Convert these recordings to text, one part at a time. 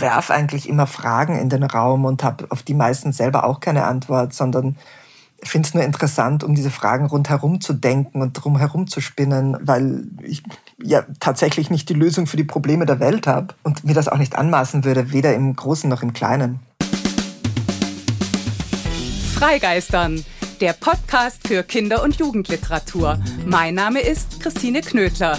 werfe eigentlich immer Fragen in den Raum und habe auf die meisten selber auch keine Antwort, sondern finde es nur interessant, um diese Fragen rundherum zu denken und drumherum zu spinnen, weil ich ja tatsächlich nicht die Lösung für die Probleme der Welt habe und mir das auch nicht anmaßen würde, weder im Großen noch im Kleinen. Freigeistern, der Podcast für Kinder- und Jugendliteratur. Mein Name ist Christine Knödler.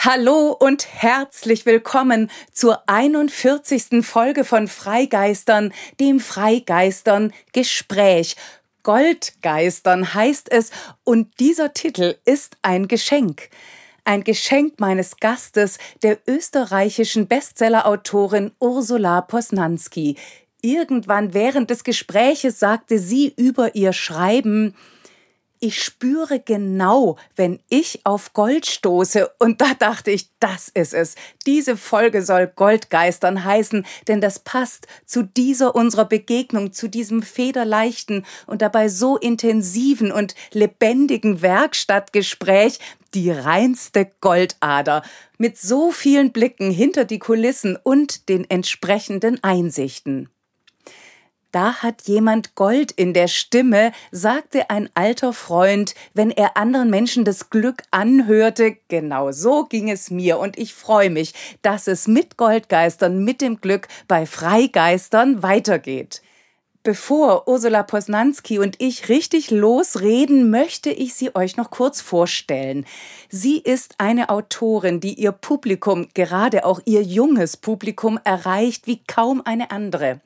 Hallo und herzlich willkommen zur 41. Folge von Freigeistern, dem Freigeistern Gespräch. Goldgeistern heißt es und dieser Titel ist ein Geschenk. Ein Geschenk meines Gastes, der österreichischen Bestsellerautorin Ursula Posnanski. Irgendwann während des Gespräches sagte sie über ihr Schreiben, ich spüre genau, wenn ich auf Gold stoße. Und da dachte ich, das ist es. Diese Folge soll Goldgeistern heißen, denn das passt zu dieser unserer Begegnung, zu diesem federleichten und dabei so intensiven und lebendigen Werkstattgespräch, die reinste Goldader, mit so vielen Blicken hinter die Kulissen und den entsprechenden Einsichten. Da hat jemand Gold in der Stimme, sagte ein alter Freund, wenn er anderen Menschen das Glück anhörte. Genau so ging es mir und ich freue mich, dass es mit Goldgeistern, mit dem Glück bei Freigeistern weitergeht. Bevor Ursula Posnanski und ich richtig losreden, möchte ich sie euch noch kurz vorstellen. Sie ist eine Autorin, die ihr Publikum, gerade auch ihr junges Publikum, erreicht wie kaum eine andere.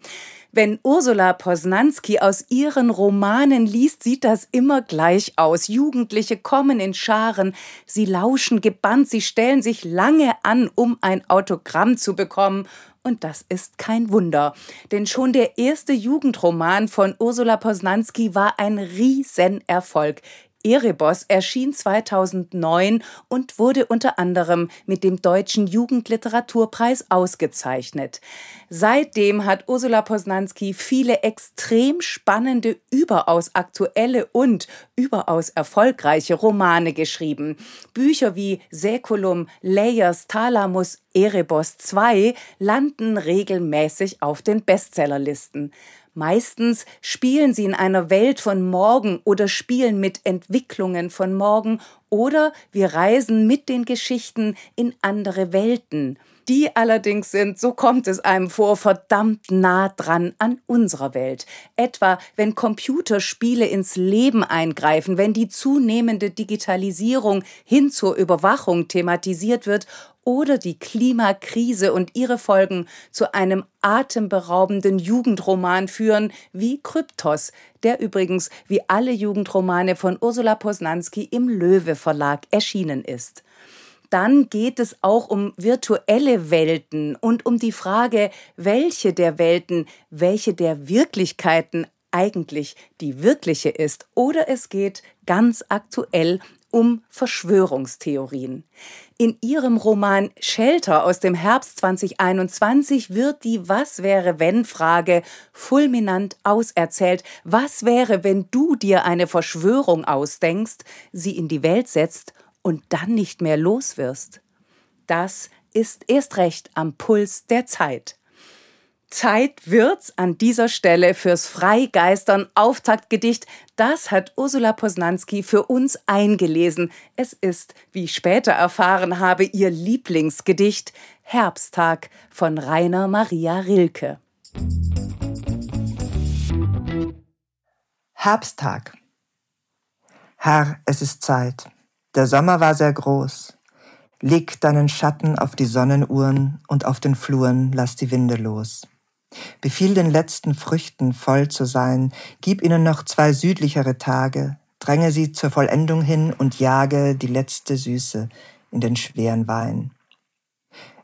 Wenn Ursula Posnanski aus ihren Romanen liest, sieht das immer gleich aus. Jugendliche kommen in Scharen, sie lauschen gebannt, sie stellen sich lange an, um ein Autogramm zu bekommen. Und das ist kein Wunder, denn schon der erste Jugendroman von Ursula Posnanski war ein Riesenerfolg. Erebos erschien 2009 und wurde unter anderem mit dem Deutschen Jugendliteraturpreis ausgezeichnet. Seitdem hat Ursula Posnanski viele extrem spannende, überaus aktuelle und überaus erfolgreiche Romane geschrieben. Bücher wie Säkulum, Layers, Thalamus, Erebos II landen regelmäßig auf den Bestsellerlisten. Meistens spielen sie in einer Welt von morgen oder spielen mit Entwicklungen von morgen oder wir reisen mit den Geschichten in andere Welten. Die allerdings sind, so kommt es einem vor, verdammt nah dran an unserer Welt. Etwa wenn Computerspiele ins Leben eingreifen, wenn die zunehmende Digitalisierung hin zur Überwachung thematisiert wird oder die Klimakrise und ihre Folgen zu einem atemberaubenden Jugendroman führen wie Kryptos, der übrigens wie alle Jugendromane von Ursula Posnanski im Löwe Verlag erschienen ist. Dann geht es auch um virtuelle Welten und um die Frage, welche der Welten, welche der Wirklichkeiten eigentlich die wirkliche ist. Oder es geht ganz aktuell um Verschwörungstheorien. In ihrem Roman Shelter aus dem Herbst 2021 wird die Was wäre wenn Frage fulminant auserzählt. Was wäre, wenn du dir eine Verschwörung ausdenkst, sie in die Welt setzt und dann nicht mehr los wirst? Das ist erst recht am Puls der Zeit. Zeit wird's an dieser Stelle fürs Freigeistern Auftaktgedicht. Das hat Ursula Posnanski für uns eingelesen. Es ist, wie ich später erfahren habe, ihr Lieblingsgedicht Herbsttag von Rainer Maria Rilke. Herbsttag. Herr, es ist Zeit. Der Sommer war sehr groß. Leg deinen Schatten auf die Sonnenuhren und auf den Fluren lass die Winde los. Befiehl den letzten Früchten voll zu sein, gib ihnen noch zwei südlichere Tage, dränge sie zur Vollendung hin und jage die letzte Süße in den schweren Wein.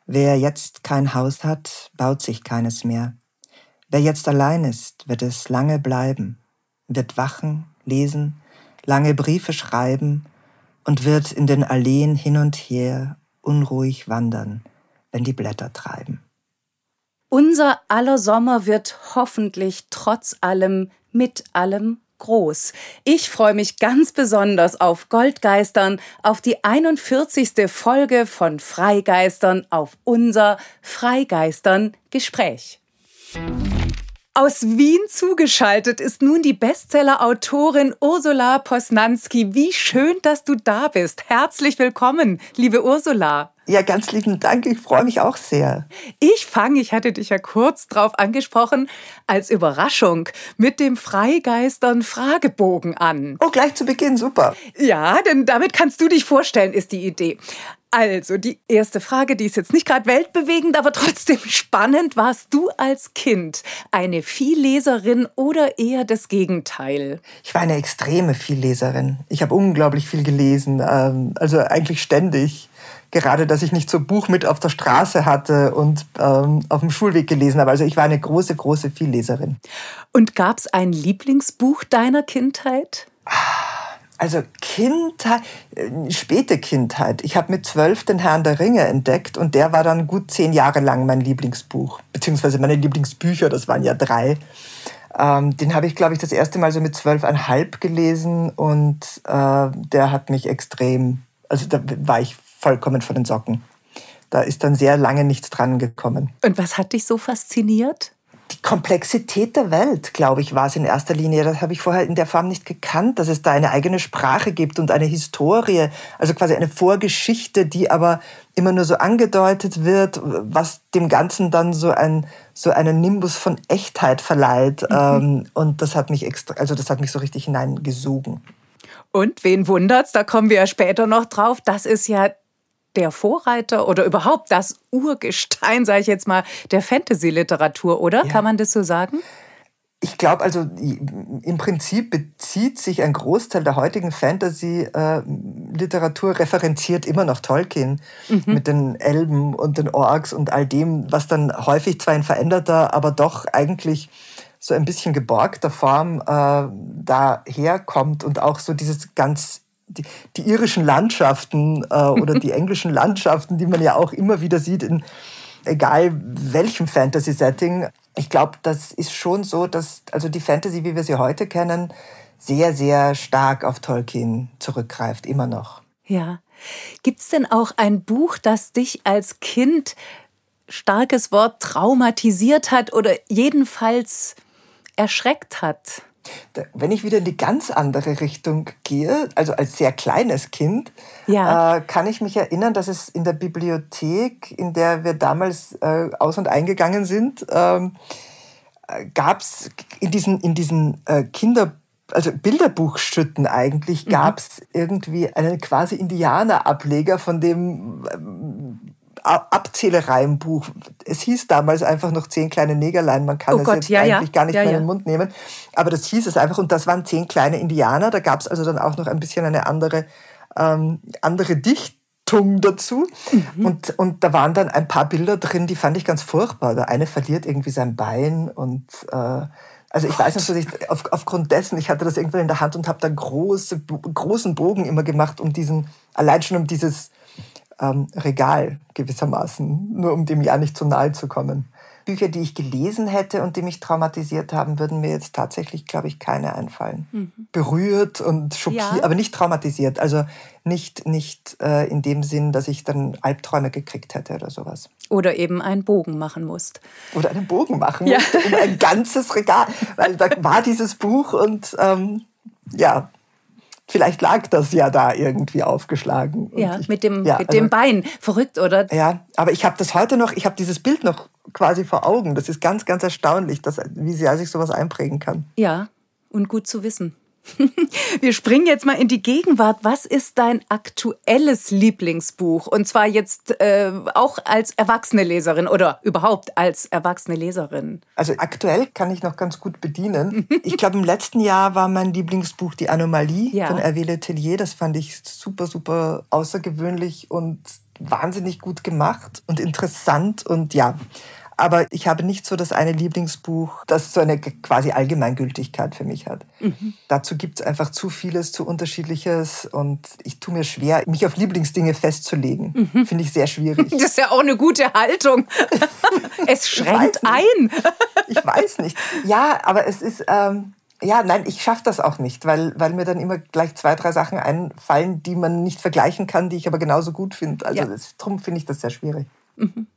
Wer jetzt kein Haus hat, baut sich keines mehr. Wer jetzt allein ist, wird es lange bleiben, wird wachen, lesen, lange Briefe schreiben und wird in den Alleen hin und her unruhig wandern, wenn die Blätter treiben. Unser aller Sommer wird hoffentlich trotz allem, mit allem groß. Ich freue mich ganz besonders auf Goldgeistern, auf die 41. Folge von Freigeistern, auf unser Freigeistern Gespräch. Aus Wien zugeschaltet ist nun die Bestseller-Autorin Ursula Posnanski. Wie schön, dass du da bist. Herzlich willkommen, liebe Ursula. Ja, ganz lieben Dank. Ich freue mich auch sehr. Ich fange, ich hatte dich ja kurz drauf angesprochen, als Überraschung mit dem Freigeistern Fragebogen an. Oh, gleich zu Beginn, super. Ja, denn damit kannst du dich vorstellen, ist die Idee. Also, die erste Frage, die ist jetzt nicht gerade weltbewegend, aber trotzdem spannend. Warst du als Kind eine Vielleserin oder eher das Gegenteil? Ich war eine extreme Vielleserin. Ich habe unglaublich viel gelesen, ähm, also eigentlich ständig. Gerade, dass ich nicht so Buch mit auf der Straße hatte und ähm, auf dem Schulweg gelesen habe. Also ich war eine große, große Vielleserin. Und gab es ein Lieblingsbuch deiner Kindheit? Ah also Kindheit, äh, späte Kindheit. Ich habe mit zwölf den Herrn der Ringe entdeckt und der war dann gut zehn Jahre lang mein Lieblingsbuch, beziehungsweise meine Lieblingsbücher, das waren ja drei. Ähm, den habe ich, glaube ich, das erste Mal so mit zwölfeinhalb gelesen und äh, der hat mich extrem, also da war ich vollkommen von den Socken. Da ist dann sehr lange nichts dran gekommen. Und was hat dich so fasziniert? die Komplexität der Welt, glaube ich, war es in erster Linie. Das habe ich vorher in der Form nicht gekannt, dass es da eine eigene Sprache gibt und eine Historie, also quasi eine Vorgeschichte, die aber immer nur so angedeutet wird, was dem Ganzen dann so ein so einen Nimbus von Echtheit verleiht. Mhm. Ähm, und das hat mich extra, also das hat mich so richtig hineingesogen. Und wen wundert's? Da kommen wir ja später noch drauf. Das ist ja der Vorreiter oder überhaupt das Urgestein, sage ich jetzt mal, der Fantasy-Literatur, oder? Ja. Kann man das so sagen? Ich glaube, also im Prinzip bezieht sich ein Großteil der heutigen Fantasy-Literatur referenziert immer noch Tolkien mhm. mit den Elben und den Orks und all dem, was dann häufig zwar in veränderter, aber doch eigentlich so ein bisschen geborgter Form äh, daherkommt und auch so dieses ganz die, die irischen Landschaften äh, oder die englischen Landschaften, die man ja auch immer wieder sieht in egal welchem Fantasy-Setting. Ich glaube, das ist schon so, dass also die Fantasy, wie wir sie heute kennen, sehr, sehr stark auf Tolkien zurückgreift, immer noch. Ja. Gibt es denn auch ein Buch, das dich als Kind, starkes Wort, traumatisiert hat oder jedenfalls erschreckt hat? Wenn ich wieder in die ganz andere Richtung gehe, also als sehr kleines Kind, ja. äh, kann ich mich erinnern, dass es in der Bibliothek, in der wir damals äh, aus- und eingegangen sind, ähm, äh, gab es in diesen, in diesen äh, Kinder also Bilderbuchschütten eigentlich, gab es mhm. irgendwie einen quasi Indianer-Ableger von dem Abzählereienbuch. Es hieß damals einfach noch zehn kleine Negerlein. Man kann oh es Gott, jetzt ja, eigentlich ja. gar nicht ja, mehr in den Mund nehmen. Aber das hieß es einfach und das waren zehn kleine Indianer. Da gab es also dann auch noch ein bisschen eine andere, ähm, andere Dichtung dazu. Mhm. Und, und da waren dann ein paar Bilder drin, die fand ich ganz furchtbar. Der eine verliert irgendwie sein Bein und äh, also ich weiß nicht, ich auf, aufgrund dessen, ich hatte das irgendwann in der Hand und habe da große, großen Bogen immer gemacht, um diesen, allein schon um dieses ähm, Regal gewissermaßen, nur um dem Jahr nicht zu nahe zu kommen. Bücher, die ich gelesen hätte und die mich traumatisiert haben, würden mir jetzt tatsächlich, glaube ich, keine einfallen. Mhm. Berührt und schockiert, ja. aber nicht traumatisiert. Also nicht, nicht äh, in dem Sinn, dass ich dann Albträume gekriegt hätte oder sowas. Oder eben einen Bogen machen musst. Oder einen Bogen machen ja. musst, um ein ganzes Regal. Weil da war dieses Buch und ähm, ja, Vielleicht lag das ja da irgendwie aufgeschlagen. ja, ich, mit dem, ja, mit dem also, Bein. Verrückt, oder? Ja, aber ich habe das heute noch, ich habe dieses Bild noch quasi vor Augen. Das ist ganz, ganz erstaunlich, dass, wie sehr sich sowas einprägen kann. Ja, und gut zu wissen. Wir springen jetzt mal in die Gegenwart. Was ist dein aktuelles Lieblingsbuch? Und zwar jetzt äh, auch als erwachsene Leserin oder überhaupt als erwachsene Leserin. Also aktuell kann ich noch ganz gut bedienen. ich glaube, im letzten Jahr war mein Lieblingsbuch Die Anomalie ja. von Hervé Letellier. Das fand ich super, super außergewöhnlich und wahnsinnig gut gemacht und interessant und ja, aber ich habe nicht so das eine Lieblingsbuch, das so eine quasi Allgemeingültigkeit für mich hat. Mhm. Dazu gibt es einfach zu vieles, zu unterschiedliches und ich tue mir schwer, mich auf Lieblingsdinge festzulegen. Mhm. Finde ich sehr schwierig. Das ist ja auch eine gute Haltung. es schränkt ein. ich weiß nicht. Ja, aber es ist... Ähm, ja, nein, ich schaffe das auch nicht, weil, weil mir dann immer gleich zwei, drei Sachen einfallen, die man nicht vergleichen kann, die ich aber genauso gut finde. Also ja. darum finde ich das sehr schwierig.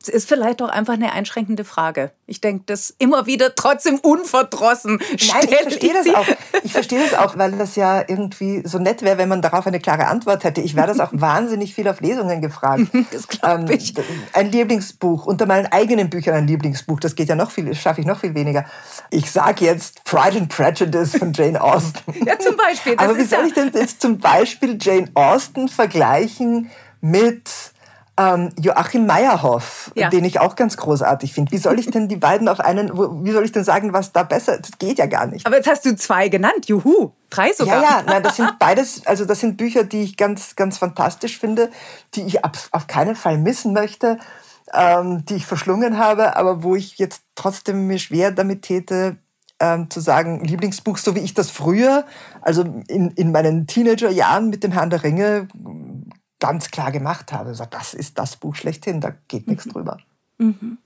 Es ist vielleicht auch einfach eine einschränkende Frage. Ich denke das immer wieder trotzdem unverdrossen. Nein, ich verstehe das auch. Ich verstehe das auch, weil das ja irgendwie so nett wäre, wenn man darauf eine klare Antwort hätte. Ich werde das auch wahnsinnig viel auf Lesungen gefragt. Das glaube ähm, ich. Ein Lieblingsbuch, unter meinen eigenen Büchern ein Lieblingsbuch, das geht ja noch viel, schaffe ich noch viel weniger. Ich sage jetzt Pride and Prejudice von Jane Austen. Ja, zum Beispiel. Aber wie soll ich denn jetzt zum Beispiel Jane Austen vergleichen mit ähm, Joachim Meyerhoff, ja. den ich auch ganz großartig finde. Wie soll ich denn die beiden auf einen, wie soll ich denn sagen, was da besser, das geht ja gar nicht. Aber jetzt hast du zwei genannt, juhu, drei sogar. Ja, ja, nein, das sind beides, also das sind Bücher, die ich ganz, ganz fantastisch finde, die ich auf, auf keinen Fall missen möchte, ähm, die ich verschlungen habe, aber wo ich jetzt trotzdem mir schwer damit täte, ähm, zu sagen, Lieblingsbuch, so wie ich das früher, also in, in meinen Teenagerjahren mit dem Herrn der Ringe ganz klar gemacht habe. So, das ist das Buch schlechthin, da geht nichts mhm. drüber. Mhm.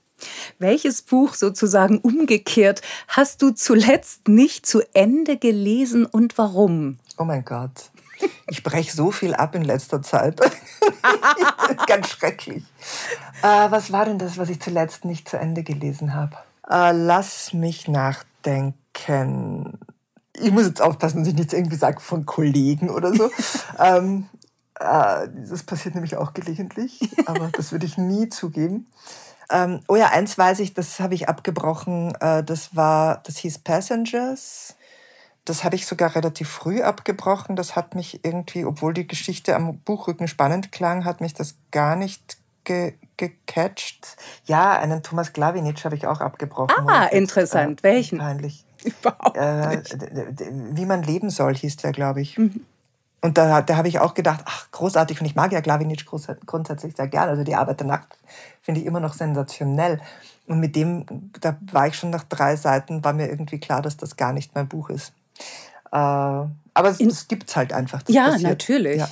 Welches Buch sozusagen umgekehrt hast du zuletzt nicht zu Ende gelesen und warum? Oh mein Gott. Ich breche so viel ab in letzter Zeit. Ganz schrecklich. Äh, was war denn das, was ich zuletzt nicht zu Ende gelesen habe? Äh, lass mich nachdenken. Ich muss jetzt aufpassen, dass ich nicht irgendwie sage von Kollegen oder so. ähm, äh, das passiert nämlich auch gelegentlich, aber das würde ich nie zugeben. Ähm, oh ja, eins weiß ich, das habe ich abgebrochen. Äh, das war, das hieß Passengers. Das habe ich sogar relativ früh abgebrochen. Das hat mich irgendwie, obwohl die Geschichte am Buchrücken spannend klang, hat mich das gar nicht ge gecatcht. Ja, einen Thomas Glawinitsch habe ich auch abgebrochen. Ah, interessant. Äh, Welchen? Peinlich. Überhaupt äh, nicht. Äh, wie man leben soll, hieß der, glaube ich. Mhm. Und da, da habe ich auch gedacht, ach, großartig. Und ich mag ja Glavinic grundsätzlich sehr gern. Also die Arbeit der Nacht finde ich immer noch sensationell. Und mit dem, da war ich schon nach drei Seiten, war mir irgendwie klar, dass das gar nicht mein Buch ist. Äh, aber es, es gibt es halt einfach. ja, passiert. natürlich. Ja.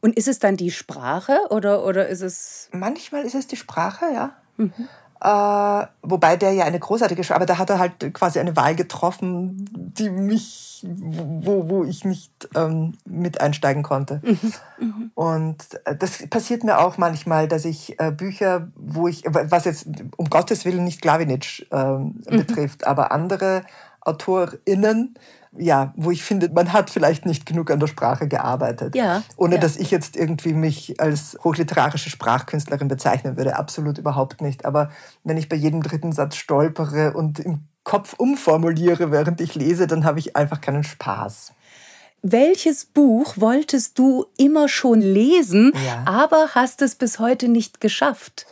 Und ist es dann die Sprache oder, oder ist es. Manchmal ist es die Sprache, ja. Mhm. Äh, wobei der ja eine großartige, aber da hat er halt quasi eine Wahl getroffen, die mich, wo, wo ich nicht ähm, mit einsteigen konnte. Mhm. Mhm. Und äh, das passiert mir auch manchmal, dass ich äh, Bücher, wo ich, was jetzt um Gottes Willen nicht Glavinic mhm. betrifft, aber andere AutorInnen, ja, wo ich finde, man hat vielleicht nicht genug an der Sprache gearbeitet. Ja, Ohne ja. dass ich jetzt irgendwie mich als hochliterarische Sprachkünstlerin bezeichnen würde. Absolut überhaupt nicht. Aber wenn ich bei jedem dritten Satz stolpere und im Kopf umformuliere, während ich lese, dann habe ich einfach keinen Spaß. Welches Buch wolltest du immer schon lesen, ja. aber hast es bis heute nicht geschafft?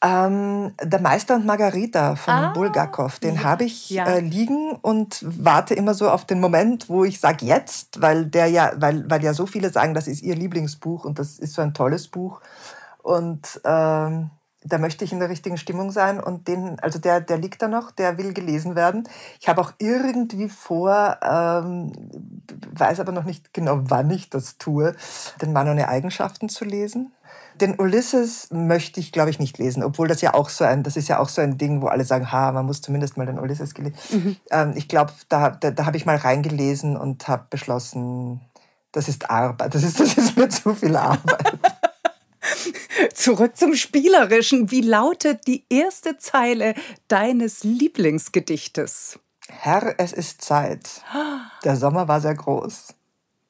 Ähm, der Meister und Margarita von ah, Bulgakov, den ja, habe ich ja. äh, liegen und warte immer so auf den Moment, wo ich sage jetzt, weil der ja, weil, weil ja so viele sagen, das ist ihr Lieblingsbuch und das ist so ein tolles Buch. Und ähm, da möchte ich in der richtigen Stimmung sein und den, also der, der liegt da noch, der will gelesen werden. Ich habe auch irgendwie vor, ähm, weiß aber noch nicht genau, wann ich das tue, den Mann ohne Eigenschaften zu lesen. Den Ulysses möchte ich, glaube ich, nicht lesen, obwohl das ja auch so ein, das ist ja auch so ein Ding, wo alle sagen, ha, man muss zumindest mal den Ulysses gelesen. Mhm. Ähm, ich glaube, da, da, da habe ich mal reingelesen und habe beschlossen, das ist Arbeit, das ist, das ist mir zu viel Arbeit. Zurück zum Spielerischen. Wie lautet die erste Zeile deines Lieblingsgedichtes? Herr, es ist Zeit. Der Sommer war sehr groß.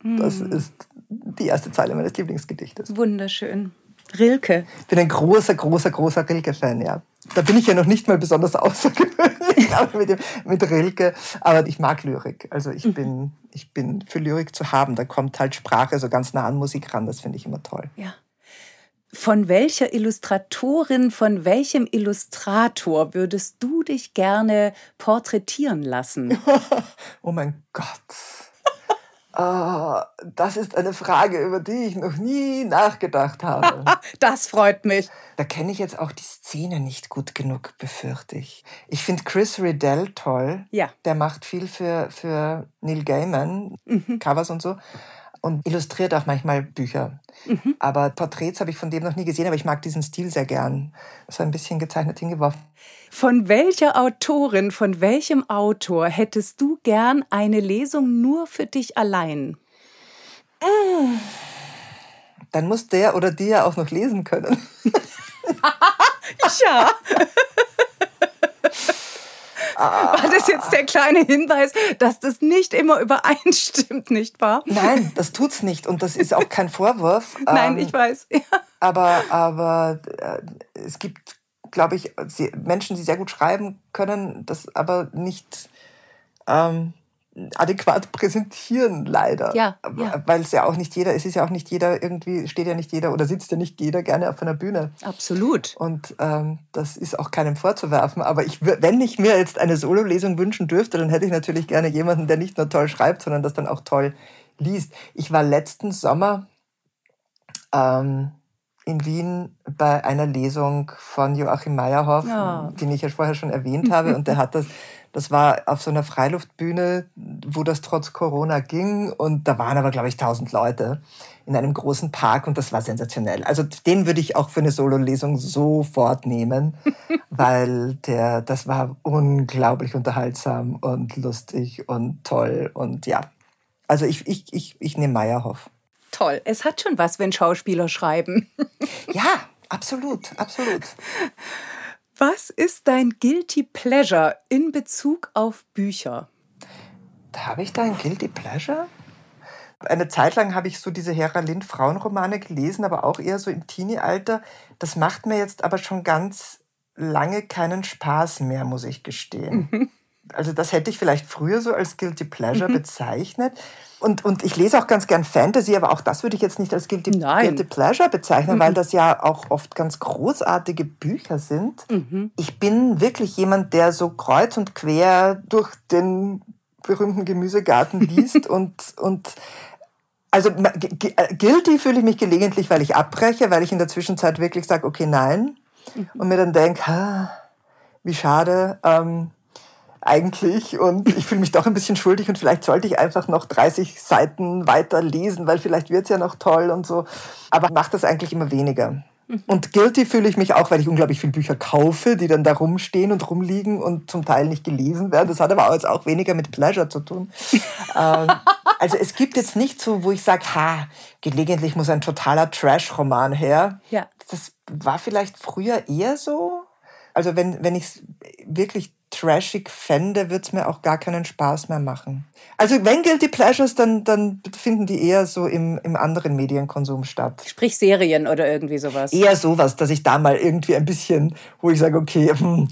Das mm. ist die erste Zeile meines Lieblingsgedichtes. Wunderschön. Rilke. Ich bin ein großer, großer, großer Rilke-Fan, ja. Da bin ich ja noch nicht mal besonders außergewöhnlich mit, dem, mit Rilke, aber ich mag Lyrik. Also ich mhm. bin, ich bin für Lyrik zu haben. Da kommt halt Sprache so ganz nah an Musik ran. Das finde ich immer toll. Ja. Von welcher Illustratorin, von welchem Illustrator würdest du dich gerne porträtieren lassen? oh mein Gott. Oh, das ist eine Frage, über die ich noch nie nachgedacht habe. das freut mich. Da kenne ich jetzt auch die Szene nicht gut genug, befürchte ich. Ich finde Chris Riddell toll. Ja. Der macht viel für, für Neil Gaiman, mhm. Covers und so. Und illustriert auch manchmal Bücher. Mhm. Aber Porträts habe ich von dem noch nie gesehen, aber ich mag diesen Stil sehr gern. So ein bisschen gezeichnet hingeworfen. Von welcher Autorin, von welchem Autor hättest du gern eine Lesung nur für dich allein? Dann muss der oder die ja auch noch lesen können. ja. War das jetzt der kleine Hinweis, dass das nicht immer übereinstimmt, nicht wahr? Nein, das tut's nicht und das ist auch kein Vorwurf. Nein, ähm, ich weiß. Ja. Aber, aber äh, es gibt glaube ich, Menschen, die sehr gut schreiben können, das aber nicht ähm, adäquat präsentieren, leider. Ja, ja. Weil es ja auch nicht jeder, es ist ja auch nicht jeder irgendwie, steht ja nicht jeder oder sitzt ja nicht jeder gerne auf einer Bühne. Absolut. Und ähm, das ist auch keinem vorzuwerfen. Aber ich, wenn ich mir jetzt eine Solo-Lesung wünschen dürfte, dann hätte ich natürlich gerne jemanden, der nicht nur toll schreibt, sondern das dann auch toll liest. Ich war letzten Sommer ähm, in Wien bei einer Lesung von Joachim Meyerhoff, ja. den ich ja vorher schon erwähnt habe. Und der hat das, das war auf so einer Freiluftbühne, wo das trotz Corona ging. Und da waren aber, glaube ich, tausend Leute in einem großen Park und das war sensationell. Also den würde ich auch für eine Solo-Lesung sofort nehmen, weil der, das war unglaublich unterhaltsam und lustig und toll und ja. Also ich, ich, ich, ich nehme Meyerhoff toll. Es hat schon was, wenn Schauspieler schreiben. Ja, absolut, absolut. Was ist dein Guilty Pleasure in Bezug auf Bücher? Da habe ich da ein Guilty Pleasure? Eine Zeit lang habe ich so diese Hera Lind Frauenromane gelesen, aber auch eher so im Teenie-Alter. Das macht mir jetzt aber schon ganz lange keinen Spaß mehr, muss ich gestehen. Mhm. Also das hätte ich vielleicht früher so als Guilty Pleasure mhm. bezeichnet. Und, und ich lese auch ganz gern Fantasy, aber auch das würde ich jetzt nicht als Guilty, Guilty Pleasure bezeichnen, mhm. weil das ja auch oft ganz großartige Bücher sind. Mhm. Ich bin wirklich jemand, der so kreuz und quer durch den berühmten Gemüsegarten liest und, und also äh, guilty fühle ich mich gelegentlich, weil ich abbreche, weil ich in der Zwischenzeit wirklich sage, okay, nein. Mhm. Und mir dann denke, wie schade. Ähm, eigentlich und ich fühle mich doch ein bisschen schuldig und vielleicht sollte ich einfach noch 30 Seiten weiter lesen, weil vielleicht wird es ja noch toll und so. Aber macht das eigentlich immer weniger. Mhm. Und guilty fühle ich mich auch, weil ich unglaublich viele Bücher kaufe, die dann da rumstehen und rumliegen und zum Teil nicht gelesen werden. Das hat aber jetzt auch weniger mit Pleasure zu tun. ähm, also es gibt jetzt nicht so, wo ich sage, ha, gelegentlich muss ein totaler Trash-Roman her. Ja. Das war vielleicht früher eher so. Also wenn, wenn ich es wirklich trashig fände, würde es mir auch gar keinen Spaß mehr machen. Also wenn Guilty Pleasures, dann, dann finden die eher so im, im anderen Medienkonsum statt. Sprich Serien oder irgendwie sowas. Eher sowas, dass ich da mal irgendwie ein bisschen, wo ich sage, okay, hm,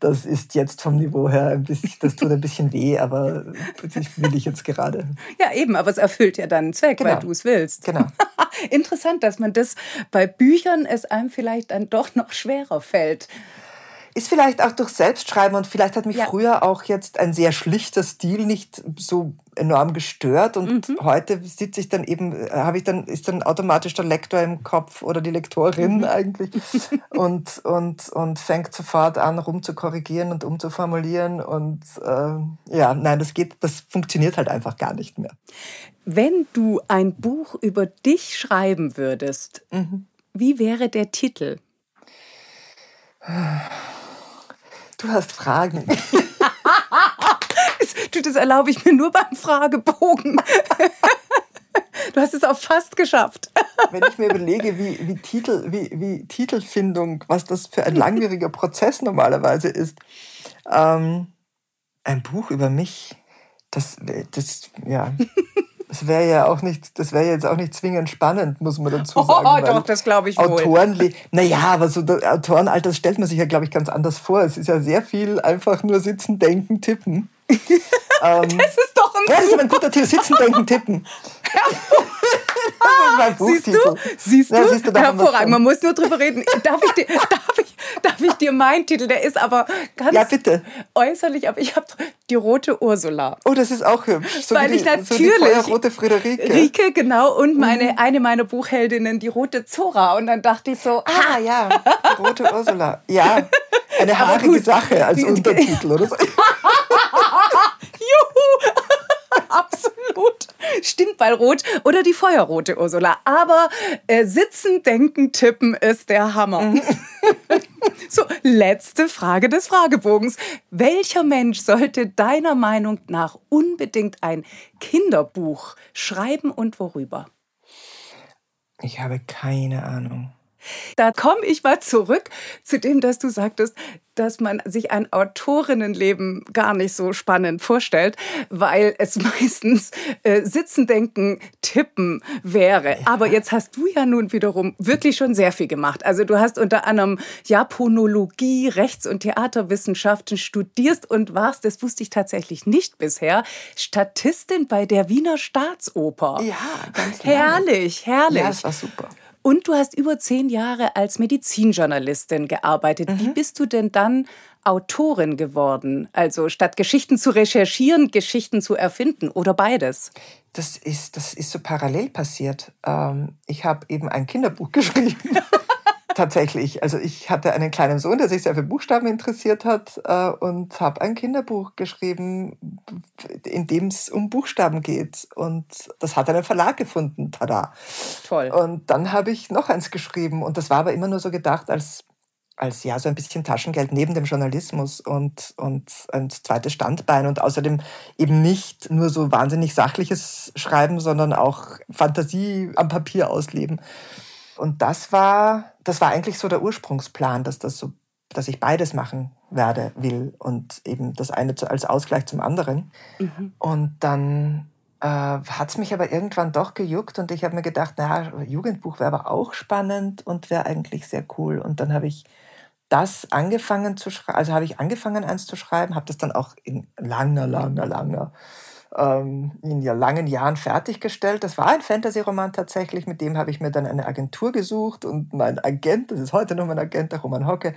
das ist jetzt vom Niveau her ein bisschen, das tut ein bisschen weh, aber das will ich jetzt gerade. Ja, eben, aber es erfüllt ja dann einen Zweck, genau. weil du es willst. Genau. Interessant, dass man das bei Büchern es einem vielleicht dann doch noch schwerer fällt. Ist vielleicht auch durch Selbstschreiben und vielleicht hat mich ja. früher auch jetzt ein sehr schlichter Stil nicht so enorm gestört und mhm. heute sitze ich dann eben, äh, habe ich dann, ist dann automatisch der Lektor im Kopf oder die Lektorin mhm. eigentlich und, und, und fängt sofort an, rum zu korrigieren und umzuformulieren und äh, ja, nein, das geht, das funktioniert halt einfach gar nicht mehr. Wenn du ein Buch über dich schreiben würdest, mhm. wie wäre der Titel? Du hast Fragen. du, das erlaube ich mir nur beim Fragebogen. Du hast es auch fast geschafft. Wenn ich mir überlege, wie, wie, Titel, wie, wie Titelfindung, was das für ein langwieriger Prozess normalerweise ist. Ähm, ein Buch über mich, das, das ja. Das wäre ja auch nicht, das wäre jetzt auch nicht zwingend spannend, muss man dazu sagen. Oh, doch, das glaube ich Autoren, wohl. Naja, aber so Autorenalter stellt man sich ja, glaube ich, ganz anders vor. Es ist ja sehr viel einfach nur sitzen, denken, tippen. ähm, das ist doch ein Ja, das ist ein guter Titel. Sitzen, denken, tippen. siehst du? Siehst du? Ja, siehst du Hervorragend. Man muss nur drüber reden. Darf ich, darf ich, darf ich dir meinen Titel? Der ist aber ganz ja, bitte. äußerlich, aber ich habe die rote Ursula. Oh, das ist auch hübsch. So Weil ich die, natürlich. So rote Friederike. Rike, genau. Und meine, mhm. eine meiner Buchheldinnen, die rote Zora. Und dann dachte ich so, ah, ja, die rote Ursula. Ja, eine haarige Sache als Untertitel oder so. Juhu! Absolut. Stimmt, weil rot oder die feuerrote Ursula. Aber äh, sitzen, denken, tippen ist der Hammer. So, letzte Frage des Fragebogens. Welcher Mensch sollte deiner Meinung nach unbedingt ein Kinderbuch schreiben und worüber? Ich habe keine Ahnung. Da komme ich mal zurück zu dem, dass du sagtest, dass man sich ein Autorinnenleben gar nicht so spannend vorstellt, weil es meistens äh, Sitzen, Denken, Tippen wäre. Aber jetzt hast du ja nun wiederum wirklich schon sehr viel gemacht. Also du hast unter anderem Japanologie, Rechts- und Theaterwissenschaften studierst und warst, das wusste ich tatsächlich nicht bisher, Statistin bei der Wiener Staatsoper. Ja, ganz Herrlich, herrlich. Ja, das war super. Und du hast über zehn Jahre als Medizinjournalistin gearbeitet. Mhm. Wie bist du denn dann Autorin geworden? Also statt Geschichten zu recherchieren, Geschichten zu erfinden oder beides? Das ist, das ist so parallel passiert. Ähm, ich habe eben ein Kinderbuch geschrieben. Tatsächlich. Also ich hatte einen kleinen Sohn, der sich sehr für Buchstaben interessiert hat äh, und habe ein Kinderbuch geschrieben, in dem es um Buchstaben geht. Und das hat einen Verlag gefunden. Tada. Toll. Und dann habe ich noch eins geschrieben. Und das war aber immer nur so gedacht als als ja so ein bisschen Taschengeld neben dem Journalismus und, und ein zweites Standbein und außerdem eben nicht nur so wahnsinnig sachliches Schreiben, sondern auch Fantasie am Papier ausleben. Und das war, das war eigentlich so der Ursprungsplan, dass das so, dass ich beides machen werde, will und eben das eine als Ausgleich zum anderen. Mhm. Und dann äh, hat es mich aber irgendwann doch gejuckt und ich habe mir gedacht, naja, Jugendbuch wäre aber auch spannend und wäre eigentlich sehr cool. Und dann habe ich das angefangen zu schreiben, also habe ich angefangen, eins zu schreiben, habe das dann auch in langer, langer, langer ähm, in ja langen Jahren fertiggestellt. Das war ein Fantasy-Roman tatsächlich, mit dem habe ich mir dann eine Agentur gesucht und mein Agent, das ist heute noch mein Agent, der Roman Hocke,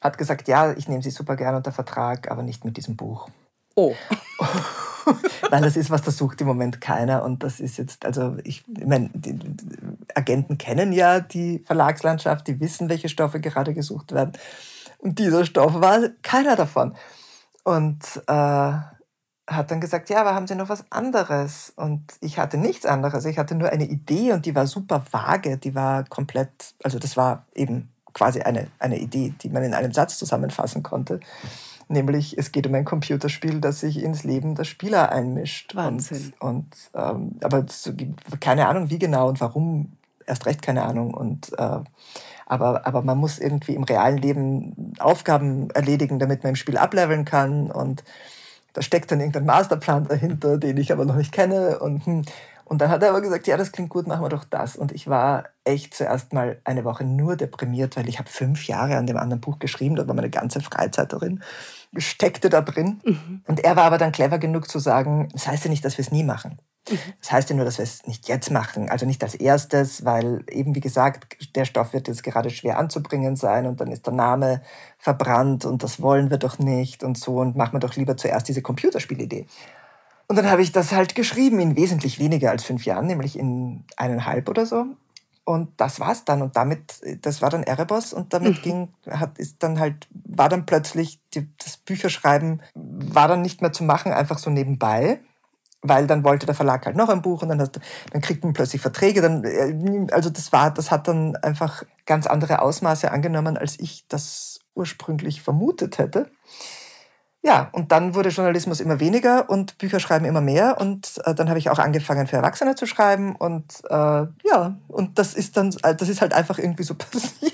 hat gesagt, ja, ich nehme Sie super gerne unter Vertrag, aber nicht mit diesem Buch. Oh. Weil das ist, was da sucht im Moment keiner. Und das ist jetzt, also ich, ich meine, die Agenten kennen ja die Verlagslandschaft, die wissen, welche Stoffe gerade gesucht werden. Und dieser Stoff war keiner davon. Und äh, hat dann gesagt, ja, aber haben Sie noch was anderes? Und ich hatte nichts anderes. Ich hatte nur eine Idee und die war super vage. Die war komplett, also das war eben quasi eine, eine Idee, die man in einem Satz zusammenfassen konnte. Nämlich, es geht um ein Computerspiel, das sich ins Leben der Spieler einmischt. Wahnsinn. Und, und ähm, aber keine Ahnung, wie genau und warum, erst recht keine Ahnung. Und äh, aber, aber man muss irgendwie im realen Leben Aufgaben erledigen, damit man im Spiel ableveln kann. Und da steckt dann irgendein Masterplan dahinter, den ich aber noch nicht kenne. Und, hm. Und dann hat er aber gesagt, ja, das klingt gut, machen wir doch das. Und ich war echt zuerst mal eine Woche nur deprimiert, weil ich habe fünf Jahre an dem anderen Buch geschrieben, da war meine ganze Freizeit darin, steckte da drin. Mhm. Und er war aber dann clever genug zu sagen, das heißt ja nicht, dass wir es nie machen. Mhm. Das heißt ja nur, dass wir es nicht jetzt machen, also nicht als erstes, weil eben wie gesagt, der Stoff wird jetzt gerade schwer anzubringen sein und dann ist der Name verbrannt und das wollen wir doch nicht und so und machen wir doch lieber zuerst diese Computerspielidee. Und dann habe ich das halt geschrieben in wesentlich weniger als fünf Jahren, nämlich in eineinhalb oder so. Und das war's dann. Und damit, das war dann Erebos und damit mhm. ging, hat, ist dann halt, war dann plötzlich, die, das Bücherschreiben war dann nicht mehr zu machen, einfach so nebenbei weil dann wollte der Verlag halt noch ein Buch und dann, hast, dann kriegt man plötzlich Verträge. Dann, äh, also das war, das hat dann einfach ganz andere Ausmaße angenommen, als ich das ursprünglich vermutet hätte. Ja, und dann wurde Journalismus immer weniger und Bücherschreiben immer mehr. Und äh, dann habe ich auch angefangen, für Erwachsene zu schreiben. Und äh, ja, und das ist dann, das ist halt einfach irgendwie so passiert.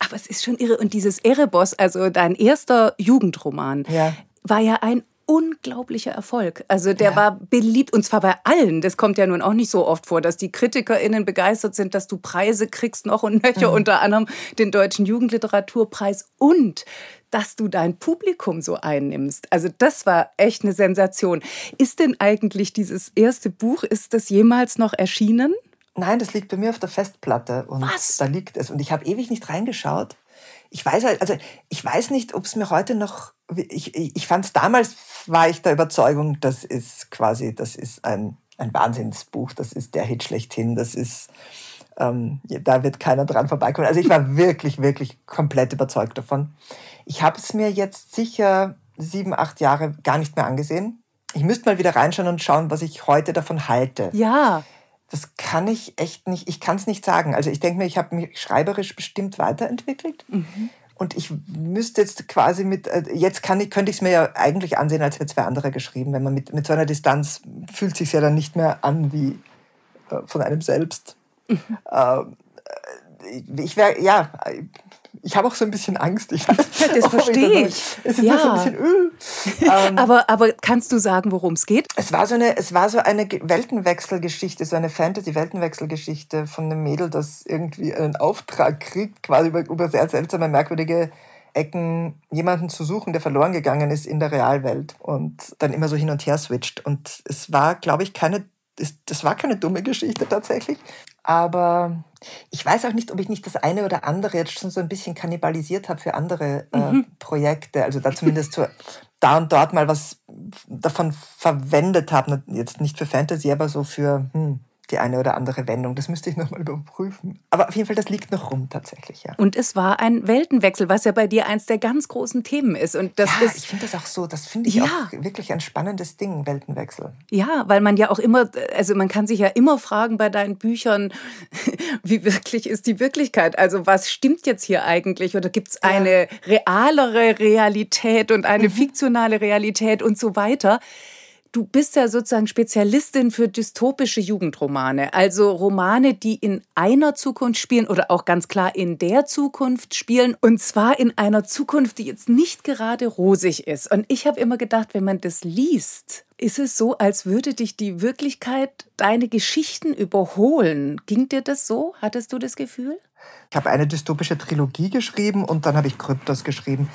Aber es ist schon irre. Und dieses Erebos, also dein erster Jugendroman, ja. war ja ein unglaublicher Erfolg. Also der ja. war beliebt und zwar bei allen. Das kommt ja nun auch nicht so oft vor, dass die KritikerInnen begeistert sind, dass du Preise kriegst noch und nöcher, mhm. unter anderem den Deutschen Jugendliteraturpreis und dass du dein Publikum so einnimmst. Also das war echt eine Sensation. Ist denn eigentlich dieses erste Buch, ist das jemals noch erschienen? Nein, das liegt bei mir auf der Festplatte und Was? da liegt es und ich habe ewig nicht reingeschaut ich weiß halt, also ich weiß nicht, ob es mir heute noch, ich, ich, ich fand es damals, war ich der Überzeugung, das ist quasi, das ist ein, ein Wahnsinnsbuch, das ist der Hit schlechthin, das ist, ähm, da wird keiner dran vorbeikommen. Also ich war wirklich, wirklich komplett überzeugt davon. Ich habe es mir jetzt sicher sieben, acht Jahre gar nicht mehr angesehen. Ich müsste mal wieder reinschauen und schauen, was ich heute davon halte. Ja. Das kann ich echt nicht, ich kann es nicht sagen. Also ich denke mir, ich habe mich schreiberisch bestimmt weiterentwickelt. Mhm. Und ich müsste jetzt quasi mit, äh, jetzt kann ich, könnte ich es mir ja eigentlich ansehen, als hätte zwei andere geschrieben. Wenn man mit, mit so einer Distanz fühlt sich ja dann nicht mehr an wie äh, von einem selbst. Mhm. Äh, ich wäre, ja, ich habe auch so ein bisschen Angst. Ich weiß, das verstehe ich. Es ist ja. so ein bisschen öh. ähm, aber, aber kannst du sagen, worum es geht? Es war so eine, es war so eine Weltenwechselgeschichte, so eine Fantasy-Weltenwechselgeschichte von einem Mädel, das irgendwie einen Auftrag kriegt, quasi über, über sehr seltsame, merkwürdige Ecken jemanden zu suchen, der verloren gegangen ist in der Realwelt und dann immer so hin und her switcht. Und es war, glaube ich, keine, das war keine dumme Geschichte tatsächlich. Aber ich weiß auch nicht, ob ich nicht das eine oder andere jetzt schon so ein bisschen kannibalisiert habe für andere äh, mhm. Projekte. Also da zumindest so da und dort mal was davon verwendet habe. Jetzt nicht für Fantasy, aber so für, hm, die eine oder andere Wendung. Das müsste ich nochmal überprüfen. Aber auf jeden Fall, das liegt noch rum tatsächlich, ja. Und es war ein Weltenwechsel, was ja bei dir eins der ganz großen Themen ist. Und das ja, ist, ich finde das auch so, das finde ich ja. auch wirklich ein spannendes Ding, Weltenwechsel. Ja, weil man ja auch immer, also man kann sich ja immer fragen bei deinen Büchern, wie wirklich ist die Wirklichkeit? Also was stimmt jetzt hier eigentlich? Oder gibt es eine realere Realität und eine mhm. fiktionale Realität und so weiter? Du bist ja sozusagen Spezialistin für dystopische Jugendromane, also Romane, die in einer Zukunft spielen oder auch ganz klar in der Zukunft spielen und zwar in einer Zukunft, die jetzt nicht gerade rosig ist. Und ich habe immer gedacht, wenn man das liest, ist es so, als würde dich die Wirklichkeit deine Geschichten überholen. Ging dir das so? Hattest du das Gefühl? Ich habe eine dystopische Trilogie geschrieben und dann habe ich Kryptos geschrieben.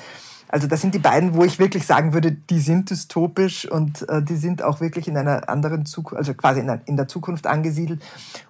Also das sind die beiden, wo ich wirklich sagen würde, die sind dystopisch und äh, die sind auch wirklich in einer anderen Zukunft, also quasi in, in, der Zukunft angesiedelt.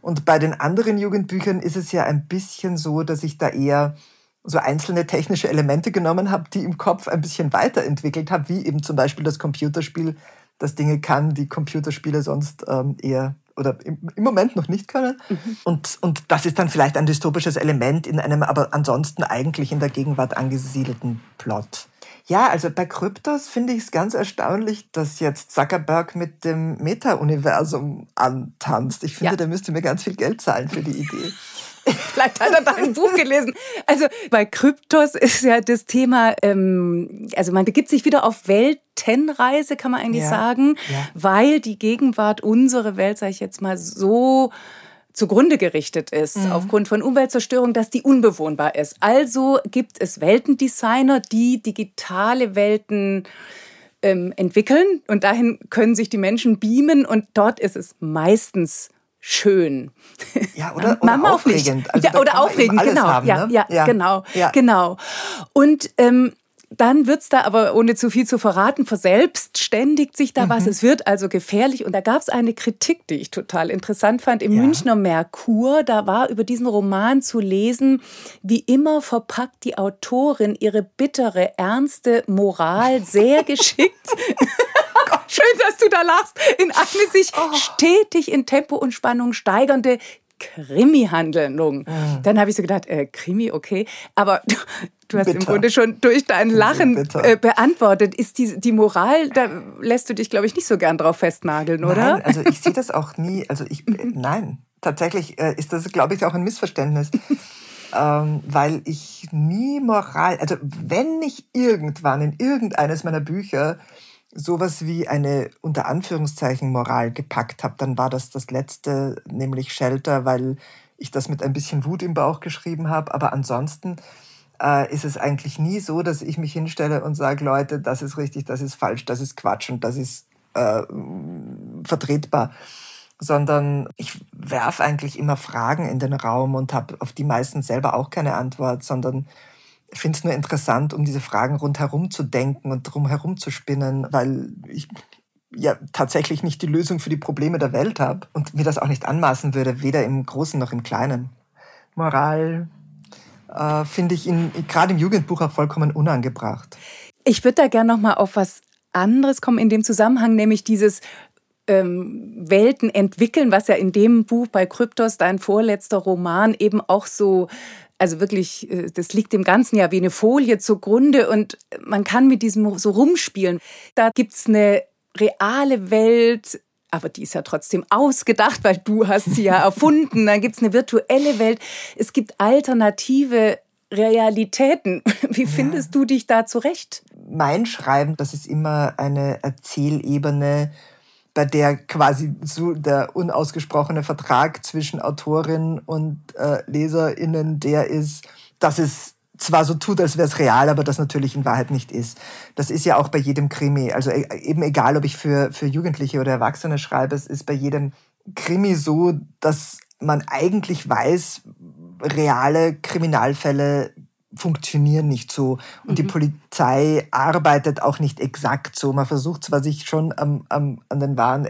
Und bei den anderen Jugendbüchern ist es ja ein bisschen so, dass ich da eher so einzelne technische Elemente genommen habe, die im Kopf ein bisschen weiterentwickelt habe, wie eben zum Beispiel das Computerspiel, das Dinge kann, die Computerspiele sonst ähm, eher oder im, im, Moment noch nicht können. Mhm. Und, und das ist dann vielleicht ein dystopisches Element in einem aber ansonsten eigentlich in der Gegenwart angesiedelten Plot. Ja, also bei Kryptos finde ich es ganz erstaunlich, dass jetzt Zuckerberg mit dem Meta-Universum antanzt. Ich finde, ja. der müsste mir ganz viel Geld zahlen für die Idee. Vielleicht hat er dein Buch gelesen. Also bei Kryptos ist ja das Thema, ähm, also man begibt sich wieder auf Weltenreise, kann man eigentlich ja, sagen, ja. weil die Gegenwart, unsere Welt, sage ich jetzt mal, so zugrunde gerichtet ist, mhm. aufgrund von Umweltzerstörung, dass die unbewohnbar ist. Also gibt es Weltendesigner, die digitale Welten ähm, entwickeln und dahin können sich die Menschen beamen und dort ist es meistens schön. Ja, oder, oder aufregend. Also ja, oder aufregend, genau. Haben, ja, ne? ja, ja, genau, ja. genau. Und ähm, dann wird's da aber, ohne zu viel zu verraten, verselbstständigt sich da mhm. was. Es wird also gefährlich. Und da gab's eine Kritik, die ich total interessant fand, im ja. Münchner Merkur. Da war über diesen Roman zu lesen, wie immer verpackt die Autorin ihre bittere, ernste Moral sehr geschickt. Schön, dass du da lachst. In eine sich oh. stetig in Tempo und Spannung steigernde Krimi-Handlung. Mhm. Dann habe ich so gedacht, äh, Krimi, okay. Aber du, hast Bitter. im Grunde schon durch dein Lachen äh, beantwortet. Ist die, die Moral, da lässt du dich, glaube ich, nicht so gern drauf festnageln, oder? Nein, also ich sehe das auch nie. Also ich, äh, nein, tatsächlich äh, ist das, glaube ich, auch ein Missverständnis. ähm, weil ich nie Moral, also wenn ich irgendwann in irgendeines meiner Bücher sowas wie eine unter Anführungszeichen Moral gepackt habe, dann war das das letzte, nämlich Shelter, weil ich das mit ein bisschen Wut im Bauch geschrieben habe. Aber ansonsten äh, ist es eigentlich nie so, dass ich mich hinstelle und sage, Leute, das ist richtig, das ist falsch, das ist Quatsch und das ist äh, vertretbar. Sondern ich werfe eigentlich immer Fragen in den Raum und habe auf die meisten selber auch keine Antwort, sondern ich finde es nur interessant, um diese Fragen rundherum zu denken und drumherum zu spinnen, weil ich ja tatsächlich nicht die Lösung für die Probleme der Welt habe und mir das auch nicht anmaßen würde, weder im Großen noch im Kleinen. Moral, äh, finde ich gerade im Jugendbuch auch vollkommen unangebracht. Ich würde da gerne noch mal auf was anderes kommen in dem Zusammenhang, nämlich dieses ähm, Welten entwickeln, was ja in dem Buch bei Kryptos, dein vorletzter Roman, eben auch so also wirklich, äh, das liegt dem Ganzen ja wie eine Folie zugrunde und man kann mit diesem so rumspielen. Da gibt's eine reale Welt, aber die ist ja trotzdem ausgedacht, weil du hast sie ja erfunden. Dann gibt's eine virtuelle Welt. Es gibt alternative Realitäten. Wie findest ja. du dich da zurecht? Mein Schreiben, das ist immer eine Erzählebene, bei der quasi so der unausgesprochene Vertrag zwischen Autorin und äh, LeserInnen der ist, dass es zwar so tut, als wäre es real, aber das natürlich in Wahrheit nicht ist. Das ist ja auch bei jedem Krimi. Also e, eben egal, ob ich für, für Jugendliche oder Erwachsene schreibe, es ist bei jedem Krimi so, dass man eigentlich weiß, reale Kriminalfälle funktionieren nicht so. Und mhm. die Polizei arbeitet auch nicht exakt so. Man versucht zwar sich schon am, am, an den wahren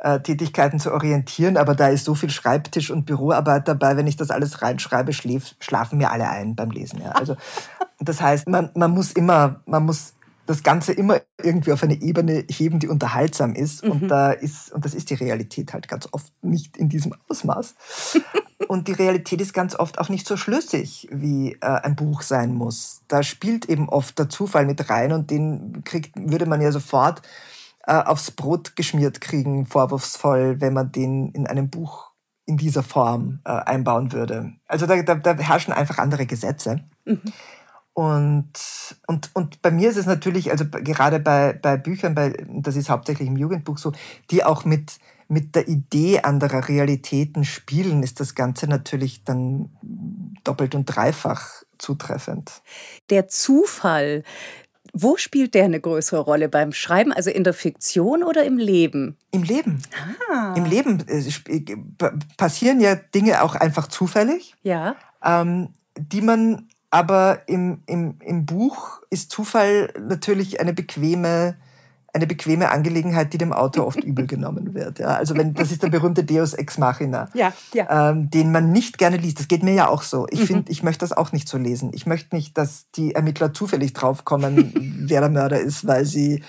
Ermittlertätigkeiten zu orientieren, aber da ist so viel Schreibtisch und Büroarbeit dabei, wenn ich das alles reinschreibe, schläf, schlafen mir alle ein beim Lesen. Ja. Also, das heißt, man, man muss immer, man muss das Ganze immer irgendwie auf eine Ebene heben, die unterhaltsam ist. Mhm. Und da ist, und das ist die Realität halt ganz oft nicht in diesem Ausmaß. und die Realität ist ganz oft auch nicht so schlüssig, wie äh, ein Buch sein muss. Da spielt eben oft der Zufall mit rein und den kriegt, würde man ja sofort äh, aufs Brot geschmiert kriegen, vorwurfsvoll, wenn man den in einem Buch in dieser Form äh, einbauen würde. Also da, da, da herrschen einfach andere Gesetze. Mhm. Und, und, und bei mir ist es natürlich, also gerade bei, bei Büchern, bei, das ist hauptsächlich im Jugendbuch so, die auch mit, mit der Idee anderer Realitäten spielen, ist das Ganze natürlich dann doppelt und dreifach zutreffend. Der Zufall, wo spielt der eine größere Rolle beim Schreiben? Also in der Fiktion oder im Leben? Im Leben. Ah. Im Leben äh, passieren ja Dinge auch einfach zufällig. Ja. Ähm, die man aber im, im, im Buch ist Zufall natürlich eine bequeme, eine bequeme Angelegenheit, die dem Autor oft übel genommen wird. Ja, also wenn, das ist der berühmte Deus ex machina, ja, ja. Ähm, den man nicht gerne liest. Das geht mir ja auch so. Ich mhm. finde, ich möchte das auch nicht so lesen. Ich möchte nicht, dass die Ermittler zufällig draufkommen, wer der Mörder ist, weil sie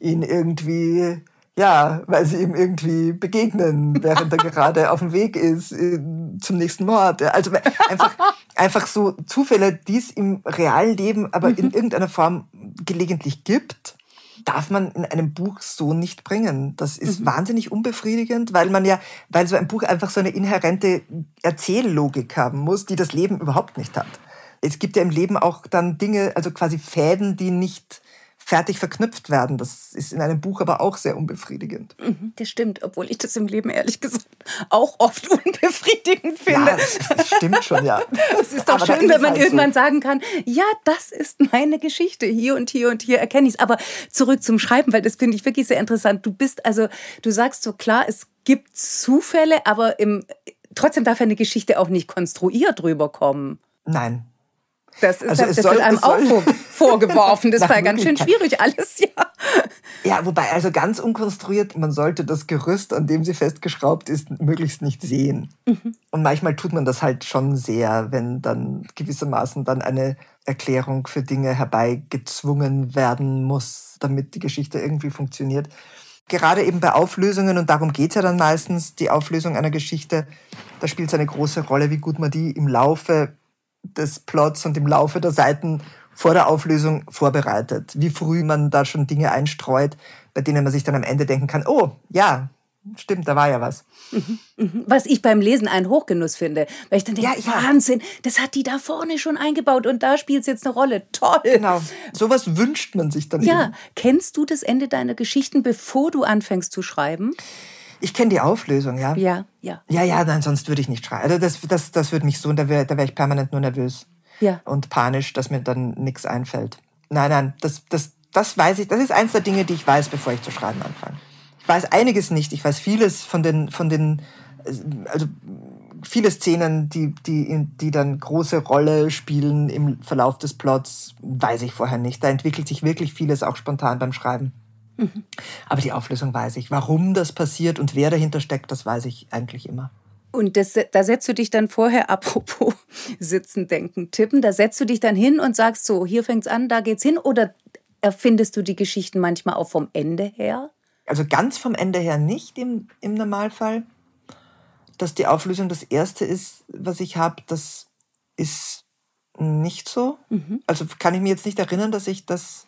ihn irgendwie ja, weil sie ihm irgendwie begegnen, während er gerade auf dem Weg ist äh, zum nächsten Mord. Also einfach, einfach so Zufälle, die es im realen Leben aber in mhm. irgendeiner Form gelegentlich gibt, darf man in einem Buch so nicht bringen. Das ist mhm. wahnsinnig unbefriedigend, weil man ja, weil so ein Buch einfach so eine inhärente Erzähllogik haben muss, die das Leben überhaupt nicht hat. Es gibt ja im Leben auch dann Dinge, also quasi Fäden, die nicht fertig verknüpft werden. Das ist in einem Buch aber auch sehr unbefriedigend. Mhm, das stimmt, obwohl ich das im Leben ehrlich gesagt auch oft unbefriedigend finde. Ja, das stimmt schon, ja. Es ist doch aber schön, wenn man halt irgendwann so. sagen kann, ja, das ist meine Geschichte. Hier und hier und hier erkenne ich es. Aber zurück zum Schreiben, weil das finde ich wirklich sehr interessant. Du bist also, du sagst so klar, es gibt Zufälle, aber im, trotzdem darf eine Geschichte auch nicht konstruiert rüberkommen. Nein, das, ist also das soll, wird einem auch vorgeworfen. Das war ganz schön schwierig alles, ja. Ja, wobei, also ganz unkonstruiert, man sollte das Gerüst, an dem sie festgeschraubt ist, möglichst nicht sehen. Mhm. Und manchmal tut man das halt schon sehr, wenn dann gewissermaßen dann eine Erklärung für Dinge herbeigezwungen werden muss, damit die Geschichte irgendwie funktioniert. Gerade eben bei Auflösungen, und darum geht es ja dann meistens, die Auflösung einer Geschichte, da spielt es eine große Rolle, wie gut man die im Laufe des Plots und im Laufe der Seiten vor der Auflösung vorbereitet. Wie früh man da schon Dinge einstreut, bei denen man sich dann am Ende denken kann, oh, ja, stimmt, da war ja was. Mhm, mhm. Was ich beim Lesen einen Hochgenuss finde, weil ich dann denke, ja, ja. Wahnsinn, das hat die da vorne schon eingebaut und da spielt es jetzt eine Rolle. Toll. Genau. Sowas wünscht man sich dann Ja, eben. kennst du das Ende deiner Geschichten, bevor du anfängst zu schreiben? Ich kenne die Auflösung, ja. Ja, ja. Ja, ja, nein, sonst würde ich nicht schreiben. Also das, das, das würde mich so, da wäre da wär ich permanent nur nervös. Ja. Und panisch, dass mir dann nichts einfällt. Nein, nein, das, das, das weiß ich. Das ist eins der Dinge, die ich weiß, bevor ich zu schreiben anfange. Ich weiß einiges nicht. Ich weiß vieles von den, von den, also viele Szenen, die, die, die dann große Rolle spielen im Verlauf des Plots, weiß ich vorher nicht. Da entwickelt sich wirklich vieles auch spontan beim Schreiben. Aber die Auflösung weiß ich. Warum das passiert und wer dahinter steckt, das weiß ich eigentlich immer. Und das, da setzt du dich dann vorher, apropos sitzen, denken, tippen, da setzt du dich dann hin und sagst so, hier fängt's an, da geht's hin. Oder erfindest du die Geschichten manchmal auch vom Ende her? Also ganz vom Ende her nicht im, im Normalfall. Dass die Auflösung das erste ist, was ich habe, das ist nicht so. Mhm. Also kann ich mir jetzt nicht erinnern, dass ich das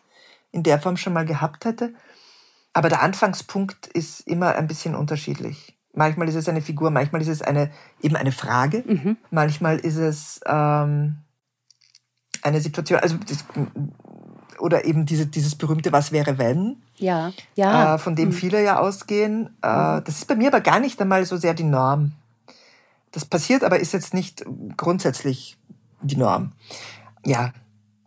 in der Form schon mal gehabt hätte. Aber der Anfangspunkt ist immer ein bisschen unterschiedlich. Manchmal ist es eine Figur, manchmal ist es eine, eben eine Frage, mhm. manchmal ist es ähm, eine Situation, also das, oder eben diese, dieses berühmte Was wäre wenn, ja, ja. Äh, von dem mhm. viele ja ausgehen. Äh, das ist bei mir aber gar nicht einmal so sehr die Norm. Das passiert aber ist jetzt nicht grundsätzlich die Norm. Ja,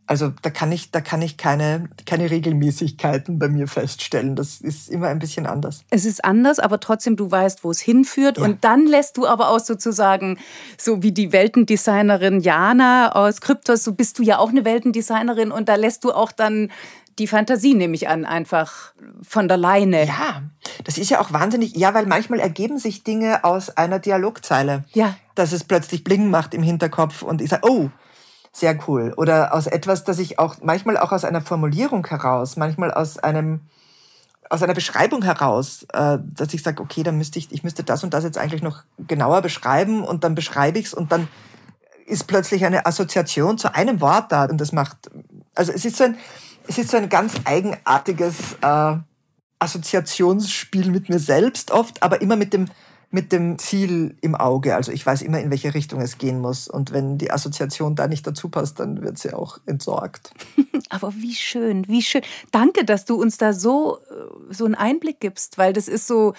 also da kann ich, da kann ich keine, keine Regelmäßigkeiten bei mir feststellen. Das ist immer ein bisschen anders. Es ist anders, aber trotzdem du weißt, wo es hinführt. Ja. Und dann lässt du aber auch sozusagen, so wie die Weltendesignerin Jana aus Kryptos, so bist du ja auch eine Weltendesignerin und da lässt du auch dann die Fantasie, nehme ich an, einfach von der Leine. Ja, das ist ja auch wahnsinnig. Ja, weil manchmal ergeben sich Dinge aus einer Dialogzeile. Ja. Dass es plötzlich Bling macht im Hinterkopf und ich sage, oh, sehr cool. Oder aus etwas, das ich auch manchmal auch aus einer Formulierung heraus, manchmal aus einem aus einer Beschreibung heraus, äh, dass ich sage, okay, dann müsste ich, ich müsste das und das jetzt eigentlich noch genauer beschreiben und dann beschreibe ich es und dann ist plötzlich eine Assoziation zu einem Wort da und das macht, also es ist so ein, es ist so ein ganz eigenartiges äh, Assoziationsspiel mit mir selbst oft, aber immer mit dem mit dem Ziel im Auge. Also ich weiß immer, in welche Richtung es gehen muss. Und wenn die Assoziation da nicht dazu passt, dann wird sie auch entsorgt. Aber wie schön, wie schön. Danke, dass du uns da so, äh, so einen Einblick gibst, weil das ist so,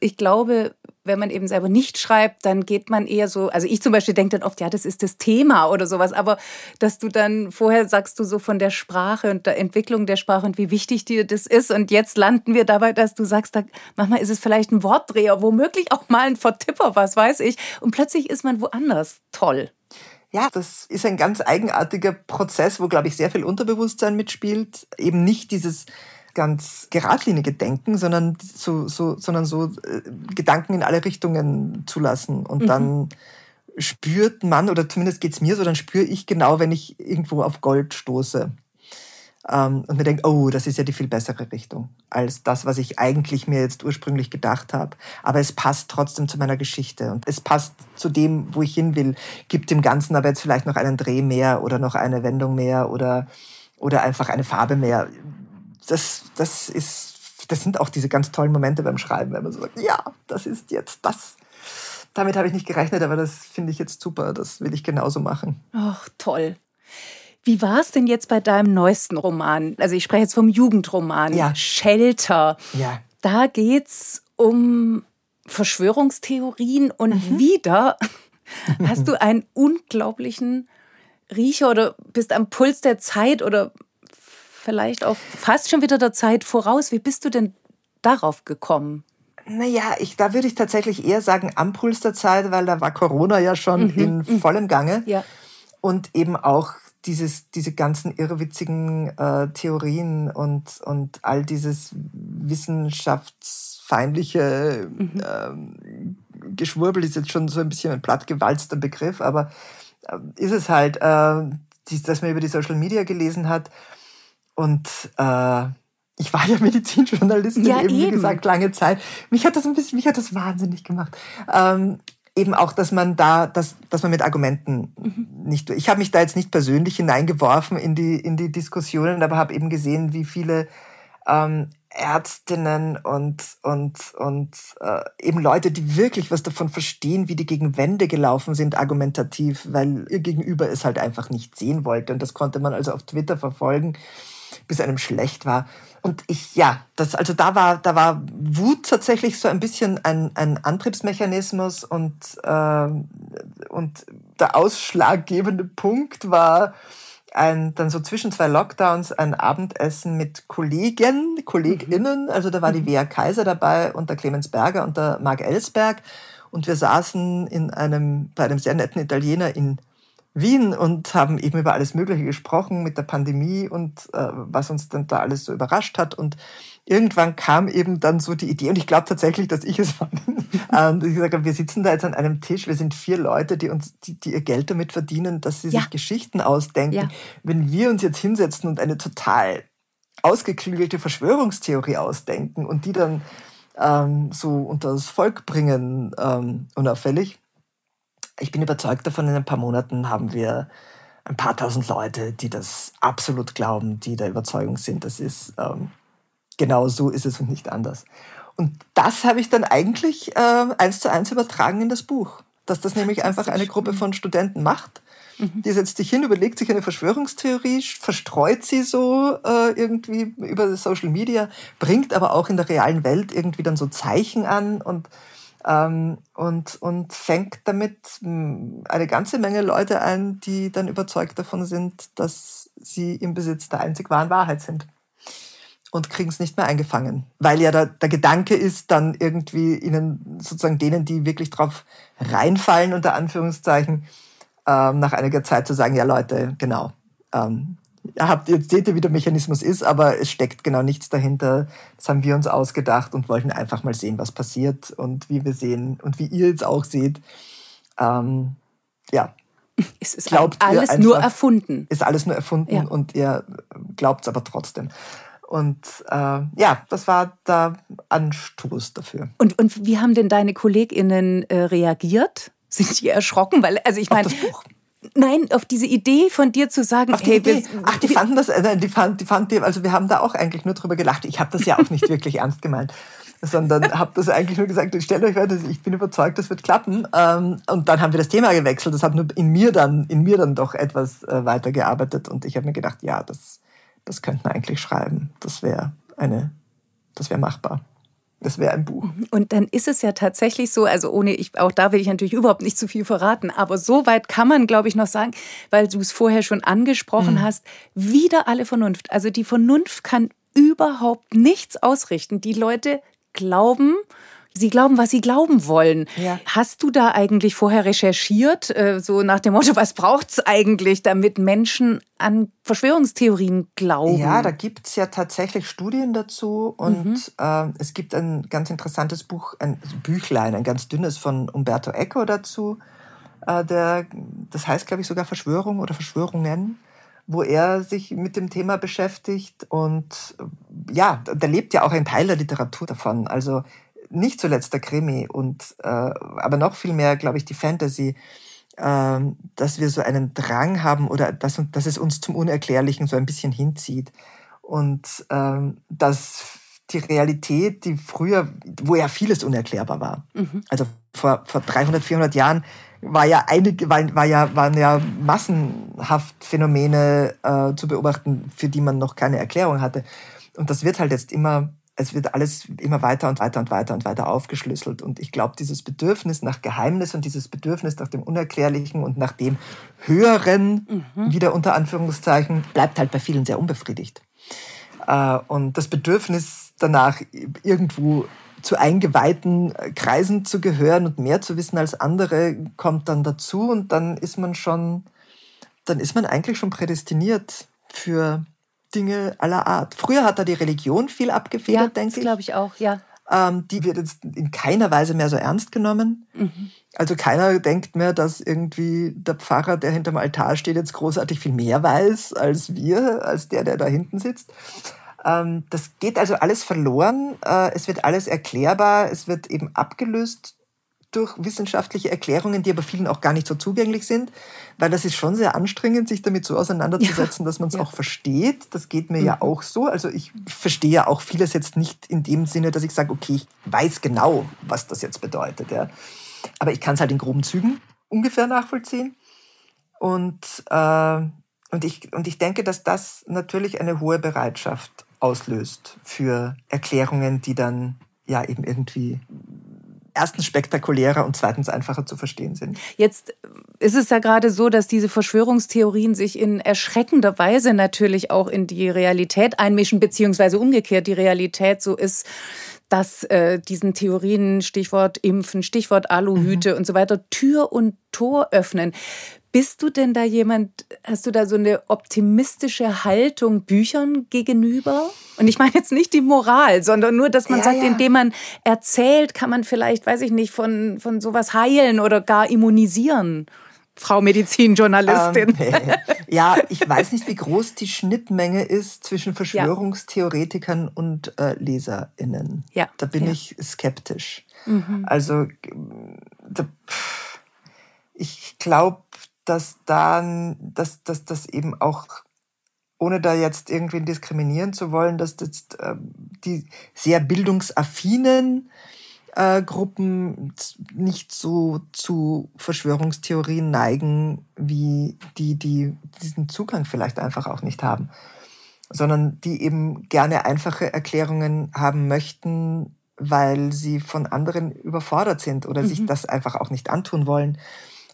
ich glaube, wenn man eben selber nicht schreibt, dann geht man eher so, also ich zum Beispiel denke dann oft, ja, das ist das Thema oder sowas, aber dass du dann vorher sagst du so von der Sprache und der Entwicklung der Sprache und wie wichtig dir das ist und jetzt landen wir dabei, dass du sagst, da, manchmal ist es vielleicht ein Wortdreher, womöglich auch mal ein Vertipper, was weiß ich, und plötzlich ist man woanders. Toll. Ja, das ist ein ganz eigenartiger Prozess, wo, glaube ich, sehr viel Unterbewusstsein mitspielt. Eben nicht dieses ganz geradlinige Denken, sondern so, so, sondern so äh, Gedanken in alle Richtungen zulassen. Und mhm. dann spürt man, oder zumindest geht es mir so, dann spüre ich genau, wenn ich irgendwo auf Gold stoße. Ähm, und mir denke, oh, das ist ja die viel bessere Richtung als das, was ich eigentlich mir jetzt ursprünglich gedacht habe. Aber es passt trotzdem zu meiner Geschichte und es passt zu dem, wo ich hin will. Gibt dem Ganzen aber jetzt vielleicht noch einen Dreh mehr oder noch eine Wendung mehr oder, oder einfach eine Farbe mehr das, das ist, das sind auch diese ganz tollen Momente beim Schreiben, wenn man so sagt, ja, das ist jetzt das. Damit habe ich nicht gerechnet, aber das finde ich jetzt super. Das will ich genauso machen. Ach, toll. Wie war es denn jetzt bei deinem neuesten Roman? Also ich spreche jetzt vom Jugendroman. Ja. Shelter. Ja. Da geht es um Verschwörungstheorien und mhm. wieder hast du einen unglaublichen Riecher oder bist am Puls der Zeit oder vielleicht auch fast schon wieder der Zeit voraus. Wie bist du denn darauf gekommen? Naja, ich, da würde ich tatsächlich eher sagen am Puls der Zeit, weil da war Corona ja schon mhm. in mhm. vollem Gange. Ja. Und eben auch dieses, diese ganzen irrwitzigen äh, Theorien und, und all dieses wissenschaftsfeindliche mhm. ähm, Geschwurbel ist jetzt schon so ein bisschen ein plattgewalzter Begriff, aber äh, ist es halt, äh, dies, dass man über die Social Media gelesen hat, und äh, ich war ja Medizinjournalistin ja, eben, wie gesagt, lange Zeit. Mich hat das ein bisschen, mich hat das wahnsinnig gemacht. Ähm, eben auch, dass man da, dass, dass man mit Argumenten mhm. nicht. Ich habe mich da jetzt nicht persönlich hineingeworfen in die in die Diskussionen, aber habe eben gesehen, wie viele ähm, Ärztinnen und und und äh, eben Leute, die wirklich was davon verstehen, wie die gegen Wände gelaufen sind, argumentativ, weil ihr Gegenüber es halt einfach nicht sehen wollte und das konnte man also auf Twitter verfolgen bis einem schlecht war. Und ich, ja, das, also da war, da war Wut tatsächlich so ein bisschen ein, ein Antriebsmechanismus und, äh, und der ausschlaggebende Punkt war ein, dann so zwischen zwei Lockdowns ein Abendessen mit Kollegen, KollegInnen. Mhm. Also da war die Wea Kaiser dabei und der Clemens Berger und der Marc Ellsberg. Und wir saßen in einem, bei einem sehr netten Italiener in Wien und haben eben über alles Mögliche gesprochen mit der Pandemie und äh, was uns dann da alles so überrascht hat. Und irgendwann kam eben dann so die Idee, und ich glaube tatsächlich, dass ich es war, ähm, ich sage, wir sitzen da jetzt an einem Tisch, wir sind vier Leute, die uns, die, die ihr Geld damit verdienen, dass sie ja. sich Geschichten ausdenken. Ja. Wenn wir uns jetzt hinsetzen und eine total ausgeklügelte Verschwörungstheorie ausdenken und die dann ähm, so unter das Volk bringen, ähm, unauffällig. Ich bin überzeugt davon, in ein paar Monaten haben wir ein paar tausend Leute, die das absolut glauben, die der Überzeugung sind, das ist ähm, genau so ist es und nicht anders. Und das habe ich dann eigentlich äh, eins zu eins übertragen in das Buch. Dass das nämlich das einfach eine Gruppe von Studenten macht. Mhm. Die setzt sich hin, überlegt sich eine Verschwörungstheorie, verstreut sie so äh, irgendwie über Social Media, bringt aber auch in der realen Welt irgendwie dann so Zeichen an und, ähm, und, und fängt damit hm, eine ganze Menge Leute ein, die dann überzeugt davon sind, dass sie im Besitz der einzig wahren Wahrheit sind und kriegen es nicht mehr eingefangen. Weil ja der, der Gedanke ist, dann irgendwie ihnen, sozusagen denen, die wirklich drauf reinfallen, unter Anführungszeichen, ähm, nach einiger Zeit zu sagen, ja Leute, genau, ähm, habt, jetzt seht ihr, wie der Mechanismus ist, aber es steckt genau nichts dahinter. Das haben wir uns ausgedacht und wollten einfach mal sehen, was passiert und wie wir sehen und wie ihr jetzt auch seht. Ähm, ja. Es ist glaubt alles einfach, nur erfunden. Ist alles nur erfunden ja. und ihr glaubt es aber trotzdem. Und äh, ja, das war der Anstoß dafür. Und, und wie haben denn deine KollegInnen äh, reagiert? Sind die erschrocken? Weil, also ich meine. Nein, auf diese Idee von dir zu sagen, auf die hey, Idee. Ach, die fanden das, äh, die fanden, die fanden, also wir haben da auch eigentlich nur drüber gelacht. Ich habe das ja auch nicht wirklich ernst gemeint, sondern habe das eigentlich nur gesagt, stellt euch vor, ich bin überzeugt, das wird klappen. Ähm, und dann haben wir das Thema gewechselt. Das hat nur in mir dann, in mir dann doch etwas äh, weitergearbeitet und ich habe mir gedacht, ja, das, das könnten wir eigentlich schreiben. Das wäre eine, das wäre machbar. Das wäre ein Buch. Und dann ist es ja tatsächlich so, also ohne, ich, auch da will ich natürlich überhaupt nicht zu viel verraten, aber so weit kann man, glaube ich, noch sagen, weil du es vorher schon angesprochen mhm. hast, wieder alle Vernunft. Also die Vernunft kann überhaupt nichts ausrichten. Die Leute glauben, Sie glauben, was Sie glauben wollen. Ja. Hast du da eigentlich vorher recherchiert, äh, so nach dem Motto, was braucht es eigentlich, damit Menschen an Verschwörungstheorien glauben? Ja, da gibt es ja tatsächlich Studien dazu und mhm. äh, es gibt ein ganz interessantes Buch, ein Büchlein, ein ganz dünnes von Umberto Eco dazu. Äh, der, das heißt, glaube ich, sogar Verschwörung oder Verschwörungen wo er sich mit dem Thema beschäftigt. Und ja, da lebt ja auch ein Teil der Literatur davon. Also nicht zuletzt der Krimi und äh, aber noch viel mehr, glaube ich, die Fantasy, äh, dass wir so einen Drang haben oder dass, dass es uns zum Unerklärlichen so ein bisschen hinzieht. Und äh, dass die Realität, die früher, wo ja vieles unerklärbar war. Mhm. Also vor, vor 300, 400 Jahren war ja einige, war, war ja, waren ja massenhaft Phänomene äh, zu beobachten, für die man noch keine Erklärung hatte. Und das wird halt jetzt immer es wird alles immer weiter und weiter und weiter und weiter aufgeschlüsselt. Und ich glaube, dieses Bedürfnis nach Geheimnis und dieses Bedürfnis nach dem Unerklärlichen und nach dem Höheren, mhm. wieder unter Anführungszeichen, bleibt halt bei vielen sehr unbefriedigt. Äh, und das Bedürfnis danach, irgendwo zu eingeweihten Kreisen zu gehören und mehr zu wissen als andere, kommt dann dazu und dann ist man schon, dann ist man eigentlich schon prädestiniert für Dinge aller Art. Früher hat da die Religion viel abgefedert, ja, denke ich. glaube ich auch, ja. Ähm, die wird jetzt in keiner Weise mehr so ernst genommen. Mhm. Also keiner denkt mehr, dass irgendwie der Pfarrer, der hinterm Altar steht, jetzt großartig viel mehr weiß als wir, als der, der da hinten sitzt. Ähm, das geht also alles verloren. Äh, es wird alles erklärbar. Es wird eben abgelöst durch wissenschaftliche Erklärungen, die aber vielen auch gar nicht so zugänglich sind, weil das ist schon sehr anstrengend, sich damit so auseinanderzusetzen, ja. dass man es ja. auch versteht. Das geht mir mhm. ja auch so. Also ich verstehe ja auch vieles jetzt nicht in dem Sinne, dass ich sage, okay, ich weiß genau, was das jetzt bedeutet. Ja. Aber ich kann es halt in groben Zügen ungefähr nachvollziehen. Und, äh, und, ich, und ich denke, dass das natürlich eine hohe Bereitschaft auslöst für Erklärungen, die dann ja eben irgendwie erstens spektakulärer und zweitens einfacher zu verstehen sind. Jetzt ist es ja gerade so, dass diese Verschwörungstheorien sich in erschreckender Weise natürlich auch in die Realität einmischen, beziehungsweise umgekehrt die Realität so ist, dass äh, diesen Theorien, Stichwort Impfen, Stichwort Aluhüte mhm. und so weiter, Tür und Tor öffnen. Bist du denn da jemand, hast du da so eine optimistische Haltung Büchern gegenüber? Und ich meine jetzt nicht die Moral, sondern nur, dass man ja, sagt, ja. indem man erzählt, kann man vielleicht, weiß ich nicht, von, von sowas heilen oder gar immunisieren. Frau Medizinjournalistin. Ähm, ja, ich weiß nicht, wie groß die Schnittmenge ist zwischen Verschwörungstheoretikern ja. und äh, LeserInnen. Ja. Da bin ja. ich skeptisch. Mhm. Also, da, ich glaube, dass dann, dass, dass das eben auch, ohne da jetzt irgendwen diskriminieren zu wollen, dass das, äh, die sehr bildungsaffinen äh, Gruppen nicht so zu Verschwörungstheorien neigen, wie die, die diesen Zugang vielleicht einfach auch nicht haben, sondern die eben gerne einfache Erklärungen haben möchten, weil sie von anderen überfordert sind oder mhm. sich das einfach auch nicht antun wollen.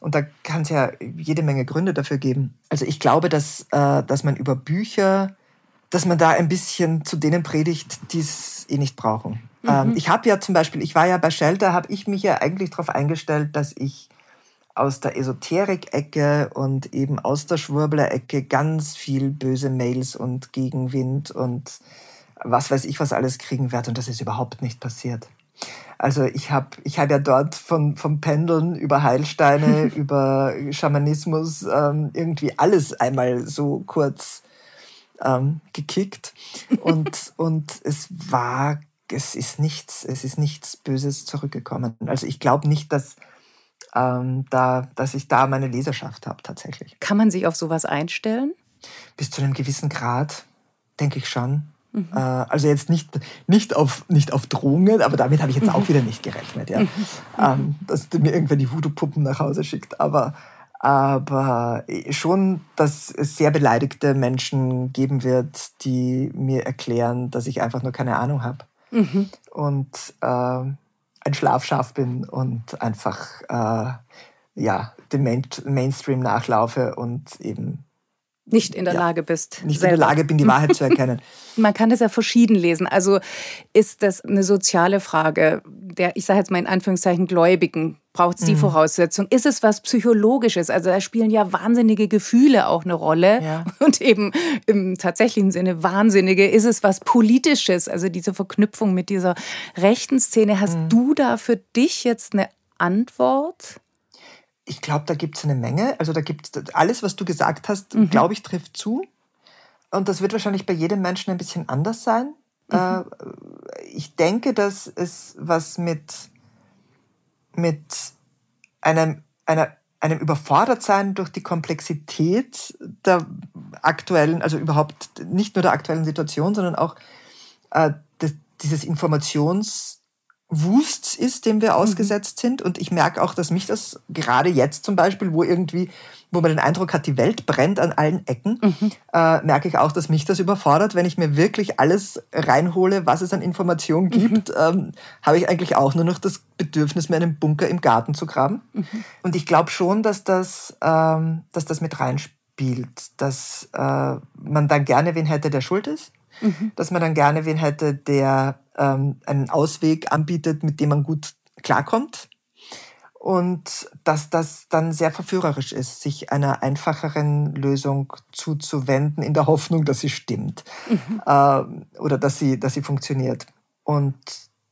Und da kann es ja jede Menge Gründe dafür geben. Also ich glaube, dass, äh, dass man über Bücher, dass man da ein bisschen zu denen predigt, die es eh nicht brauchen. Ähm, mhm. ich habe ja zum Beispiel, ich war ja bei Shelter, habe ich mich ja eigentlich darauf eingestellt, dass ich aus der Esoterik-Ecke und eben aus der Schwurbler-Ecke ganz viel böse Mails und Gegenwind und was weiß ich was alles kriegen werde. Und das ist überhaupt nicht passiert. Also ich habe ich hab ja dort von, vom Pendeln über Heilsteine, über Schamanismus ähm, irgendwie alles einmal so kurz ähm, gekickt. Und, und es war es ist nichts, es ist nichts Böses zurückgekommen. Also ich glaube nicht, dass, ähm, da, dass ich da meine Leserschaft habe tatsächlich. Kann man sich auf sowas einstellen? Bis zu einem gewissen Grad, denke ich schon. Mhm. Äh, also jetzt nicht, nicht, auf, nicht auf Drohungen, aber damit habe ich jetzt auch mhm. wieder nicht gerechnet, ja. Mhm. Ähm, dass mir irgendwer die Voodoo-Puppen nach Hause schickt. Aber, aber schon, dass es sehr beleidigte Menschen geben wird, die mir erklären, dass ich einfach nur keine Ahnung habe mhm. und äh, ein Schlafschaf bin und einfach äh, ja, dem Main Mainstream nachlaufe und eben nicht in der ja, Lage bist. Nicht selber. in der Lage bin, die Wahrheit zu erkennen. Man kann das ja verschieden lesen. Also ist das eine soziale Frage der, ich sage jetzt mal in Anführungszeichen, Gläubigen? Braucht es die mhm. Voraussetzung? Ist es was Psychologisches? Also da spielen ja wahnsinnige Gefühle auch eine Rolle. Ja. Und eben im tatsächlichen Sinne wahnsinnige. Ist es was Politisches? Also diese Verknüpfung mit dieser rechten Szene. Hast mhm. du da für dich jetzt eine Antwort? Ich glaube, da gibt es eine Menge. Also da gibt es alles, was du gesagt hast, mhm. glaube ich, trifft zu. Und das wird wahrscheinlich bei jedem Menschen ein bisschen anders sein. Mhm. Äh, ich denke, dass es was mit, mit einem, einer, einem Überfordertsein durch die Komplexität der aktuellen, also überhaupt nicht nur der aktuellen Situation, sondern auch äh, des, dieses Informations- Wusts ist, dem wir mhm. ausgesetzt sind. Und ich merke auch, dass mich das gerade jetzt zum Beispiel, wo irgendwie, wo man den Eindruck hat, die Welt brennt an allen Ecken, mhm. äh, merke ich auch, dass mich das überfordert. Wenn ich mir wirklich alles reinhole, was es an Informationen mhm. gibt, mhm. ähm, habe ich eigentlich auch nur noch das Bedürfnis, mir einen Bunker im Garten zu graben. Mhm. Und ich glaube schon, dass das, ähm, dass das mit reinspielt, dass äh, man dann gerne wen hätte, der schuld ist. Mhm. Dass man dann gerne wen hätte, der ähm, einen Ausweg anbietet, mit dem man gut klarkommt. Und dass das dann sehr verführerisch ist, sich einer einfacheren Lösung zuzuwenden, in der Hoffnung, dass sie stimmt mhm. äh, oder dass sie, dass sie funktioniert. Und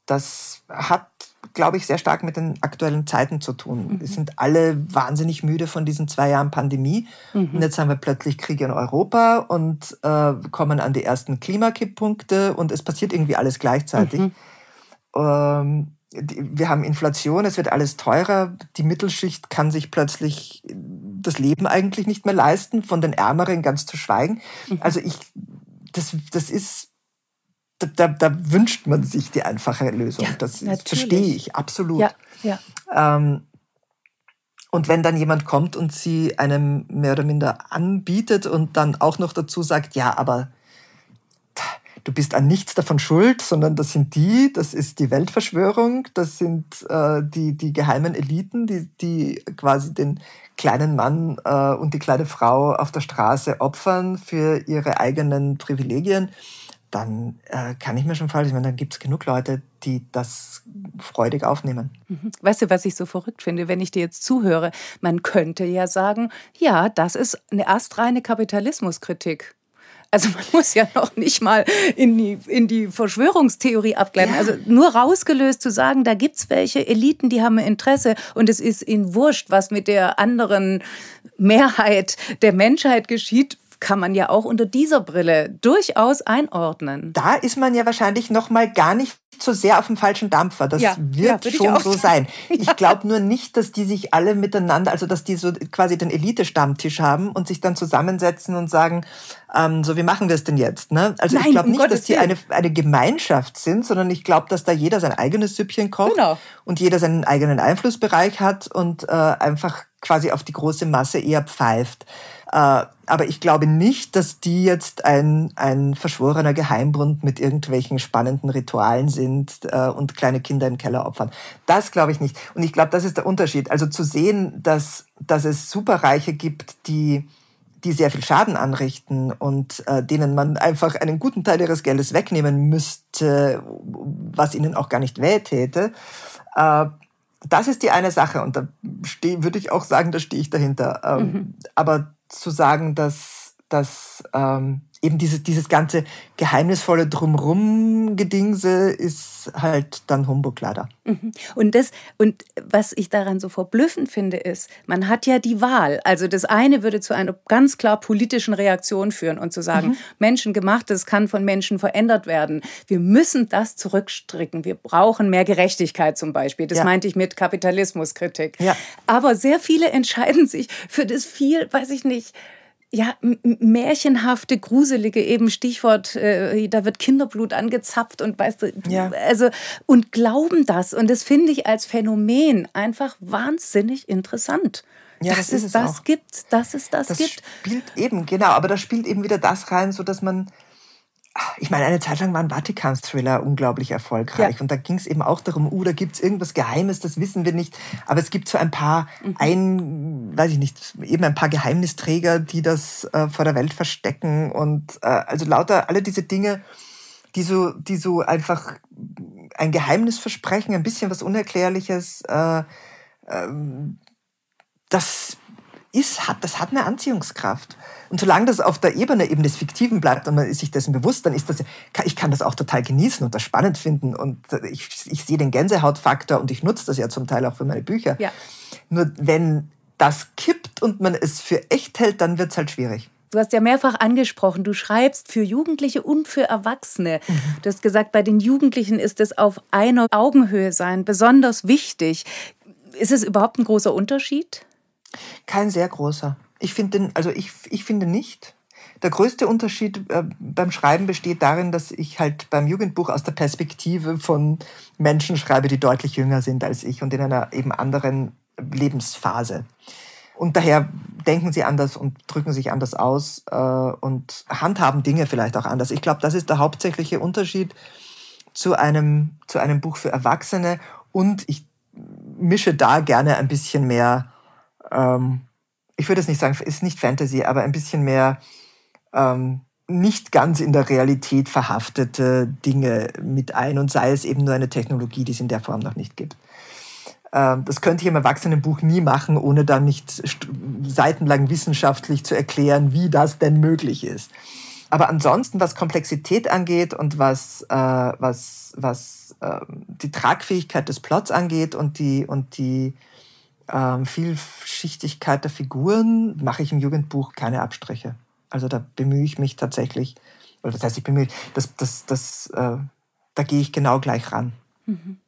das hat, glaube ich, sehr stark mit den aktuellen Zeiten zu tun. Mhm. Wir sind alle wahnsinnig müde von diesen zwei Jahren Pandemie. Mhm. Und jetzt haben wir plötzlich Krieg in Europa und äh, kommen an die ersten Klimakipppunkte und es passiert irgendwie alles gleichzeitig. Mhm. Ähm, wir haben Inflation, es wird alles teurer, die Mittelschicht kann sich plötzlich das Leben eigentlich nicht mehr leisten, von den Ärmeren ganz zu schweigen. Mhm. Also ich, das, das ist da, da, wünscht man sich die einfache Lösung. Ja, das natürlich. verstehe ich absolut. Ja, ja. Ähm, und wenn dann jemand kommt und sie einem mehr oder minder anbietet und dann auch noch dazu sagt, ja, aber du bist an nichts davon schuld, sondern das sind die, das ist die Weltverschwörung, das sind äh, die, die geheimen Eliten, die, die quasi den kleinen Mann äh, und die kleine Frau auf der Straße opfern für ihre eigenen Privilegien dann äh, kann ich mir schon vorstellen, dann gibt es genug Leute, die das freudig aufnehmen. Mhm. Weißt du, was ich so verrückt finde, wenn ich dir jetzt zuhöre? Man könnte ja sagen, ja, das ist eine astreine Kapitalismuskritik. Also man muss ja noch nicht mal in die, in die Verschwörungstheorie abgleiten. Ja. Also nur rausgelöst zu sagen, da gibt es welche Eliten, die haben ein Interesse und es ist ihnen wurscht, was mit der anderen Mehrheit der Menschheit geschieht, kann man ja auch unter dieser Brille durchaus einordnen. Da ist man ja wahrscheinlich noch mal gar nicht so sehr auf dem falschen Dampfer. Das ja, wird ja, schon so sein. Ich glaube nur nicht, dass die sich alle miteinander, also dass die so quasi den Elite-Stammtisch haben und sich dann zusammensetzen und sagen, ähm, so wie machen wir es denn jetzt? Ne? Also Nein, ich glaube nicht, Gottes dass die eine, eine Gemeinschaft sind, sondern ich glaube, dass da jeder sein eigenes Süppchen kocht genau. und jeder seinen eigenen Einflussbereich hat und äh, einfach quasi auf die große Masse eher pfeift. Äh, aber ich glaube nicht, dass die jetzt ein, ein verschworener Geheimbund mit irgendwelchen spannenden Ritualen sind äh, und kleine Kinder im Keller opfern. Das glaube ich nicht. Und ich glaube, das ist der Unterschied. Also zu sehen, dass, dass es Superreiche gibt, die die sehr viel Schaden anrichten und äh, denen man einfach einen guten Teil ihres Geldes wegnehmen müsste, was ihnen auch gar nicht wehtäte. Äh, das ist die eine Sache und da würde ich auch sagen, da stehe ich dahinter. Ähm, mhm. Aber zu sagen, dass, dass ähm, eben dieses, dieses ganze geheimnisvolle Drumrum-Gedingse ist halt dann Humbug leider. Mhm. Und, das, und was ich daran so verblüffend finde, ist, man hat ja die Wahl. Also das eine würde zu einer ganz klar politischen Reaktion führen und zu sagen, mhm. Menschengemachtes kann von Menschen verändert werden. Wir müssen das zurückstricken. Wir brauchen mehr Gerechtigkeit zum Beispiel. Das ja. meinte ich mit Kapitalismuskritik. Ja. Aber sehr viele entscheiden sich für das viel, weiß ich nicht, ja, märchenhafte, gruselige eben Stichwort, äh, da wird Kinderblut angezapft und weißt du, ja. also und glauben das und das finde ich als Phänomen einfach wahnsinnig interessant. Ja, dass das es das auch. gibt, dass es das, das gibt. spielt eben, genau, aber da spielt eben wieder das rein, so dass man ich meine, eine Zeit lang waren Vatikans-Thriller unglaublich erfolgreich. Ja. Und da ging es eben auch darum, uh, da gibt es irgendwas Geheimes, das wissen wir nicht. Aber es gibt so ein paar, mhm. ein, weiß ich nicht, eben ein paar Geheimnisträger, die das äh, vor der Welt verstecken. Und äh, also lauter alle diese Dinge, die so, die so einfach ein Geheimnis versprechen, ein bisschen was Unerklärliches. Äh, äh, das ist, hat, das hat eine Anziehungskraft. Und solange das auf der Ebene eben des Fiktiven bleibt und man ist sich dessen bewusst, dann ist das, ich kann das auch total genießen und das spannend finden und ich, ich sehe den Gänsehautfaktor und ich nutze das ja zum Teil auch für meine Bücher. Ja. Nur wenn das kippt und man es für echt hält, dann wird es halt schwierig. Du hast ja mehrfach angesprochen, du schreibst für Jugendliche und für Erwachsene. Mhm. Du hast gesagt, bei den Jugendlichen ist es auf einer Augenhöhe sein besonders wichtig. Ist es überhaupt ein großer Unterschied? Kein sehr großer. Ich finde, also ich, ich finde nicht. Der größte Unterschied äh, beim Schreiben besteht darin, dass ich halt beim Jugendbuch aus der Perspektive von Menschen schreibe, die deutlich jünger sind als ich und in einer eben anderen Lebensphase. Und daher denken sie anders und drücken sich anders aus äh, und handhaben Dinge vielleicht auch anders. Ich glaube, das ist der hauptsächliche Unterschied zu einem, zu einem Buch für Erwachsene. Und ich mische da gerne ein bisschen mehr ähm, ich würde es nicht sagen, ist nicht Fantasy, aber ein bisschen mehr ähm, nicht ganz in der Realität verhaftete Dinge mit ein und sei es eben nur eine Technologie, die es in der Form noch nicht gibt. Ähm, das könnte ich im Erwachsenenbuch nie machen, ohne dann nicht seitenlang wissenschaftlich zu erklären, wie das denn möglich ist. Aber ansonsten, was Komplexität angeht und was, äh, was, was äh, die Tragfähigkeit des Plots angeht und die, und die ähm, Vielschichtigkeit der Figuren mache ich im Jugendbuch keine Abstriche. Also da bemühe ich mich tatsächlich, oder das heißt, ich bemühe, das, das, das, äh, da gehe ich genau gleich ran. Mhm.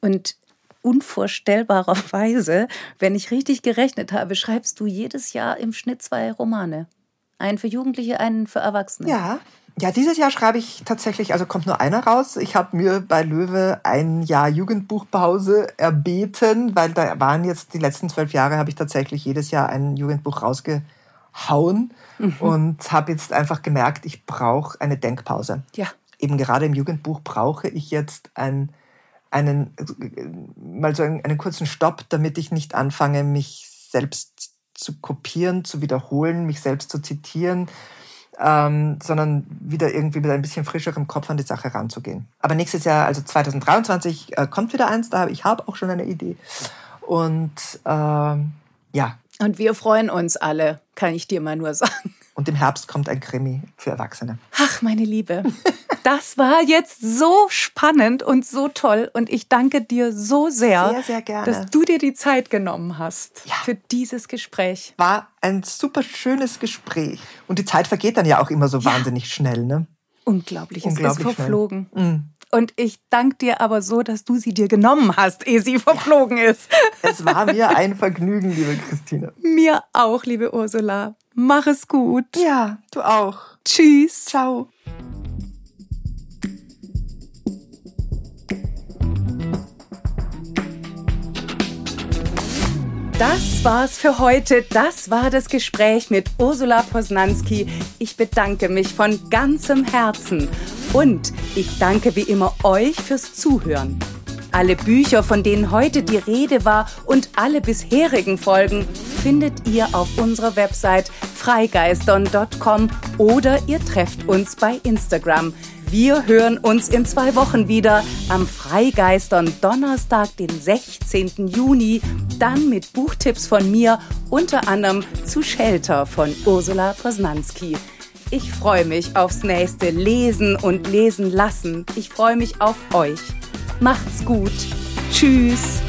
Und unvorstellbarerweise, wenn ich richtig gerechnet habe, schreibst du jedes Jahr im Schnitt zwei Romane. Einen für Jugendliche, einen für Erwachsene. Ja, ja, dieses Jahr schreibe ich tatsächlich, also kommt nur einer raus. Ich habe mir bei Löwe ein Jahr Jugendbuchpause erbeten, weil da waren jetzt die letzten zwölf Jahre, habe ich tatsächlich jedes Jahr ein Jugendbuch rausgehauen mhm. und habe jetzt einfach gemerkt, ich brauche eine Denkpause. Ja. Eben gerade im Jugendbuch brauche ich jetzt ein, einen, mal so einen, einen kurzen Stopp, damit ich nicht anfange, mich selbst zu kopieren, zu wiederholen, mich selbst zu zitieren ähm, sondern wieder irgendwie mit ein bisschen frischerem Kopf an die Sache ranzugehen. Aber nächstes Jahr, also 2023, äh, kommt wieder eins. Da ich habe auch schon eine Idee. Und ähm, ja. Und wir freuen uns alle, kann ich dir mal nur sagen. Und im Herbst kommt ein Krimi für Erwachsene. Ach, meine Liebe, das war jetzt so spannend und so toll. Und ich danke dir so sehr, sehr, sehr gerne. dass du dir die Zeit genommen hast ja. für dieses Gespräch. War ein super schönes Gespräch. Und die Zeit vergeht dann ja auch immer so ja. wahnsinnig schnell, ne? Unglaublich, es ist verflogen. Mhm. Und ich danke dir aber so, dass du sie dir genommen hast, ehe sie verflogen ja. ist. Es war mir ein Vergnügen, liebe Christine. Mir auch, liebe Ursula. Mach es gut. Ja, du auch. Tschüss. Ciao. Das war's für heute. Das war das Gespräch mit Ursula Posnanski. Ich bedanke mich von ganzem Herzen. Und ich danke wie immer euch fürs Zuhören. Alle Bücher, von denen heute die Rede war und alle bisherigen Folgen findet ihr auf unserer Website freigeistern.com oder ihr trefft uns bei Instagram. Wir hören uns in zwei Wochen wieder am Freigeistern Donnerstag, den 16. Juni, dann mit Buchtipps von mir, unter anderem zu Shelter von Ursula Posnanski. Ich freue mich aufs nächste Lesen und Lesen lassen. Ich freue mich auf euch. Macht's gut. Tschüss.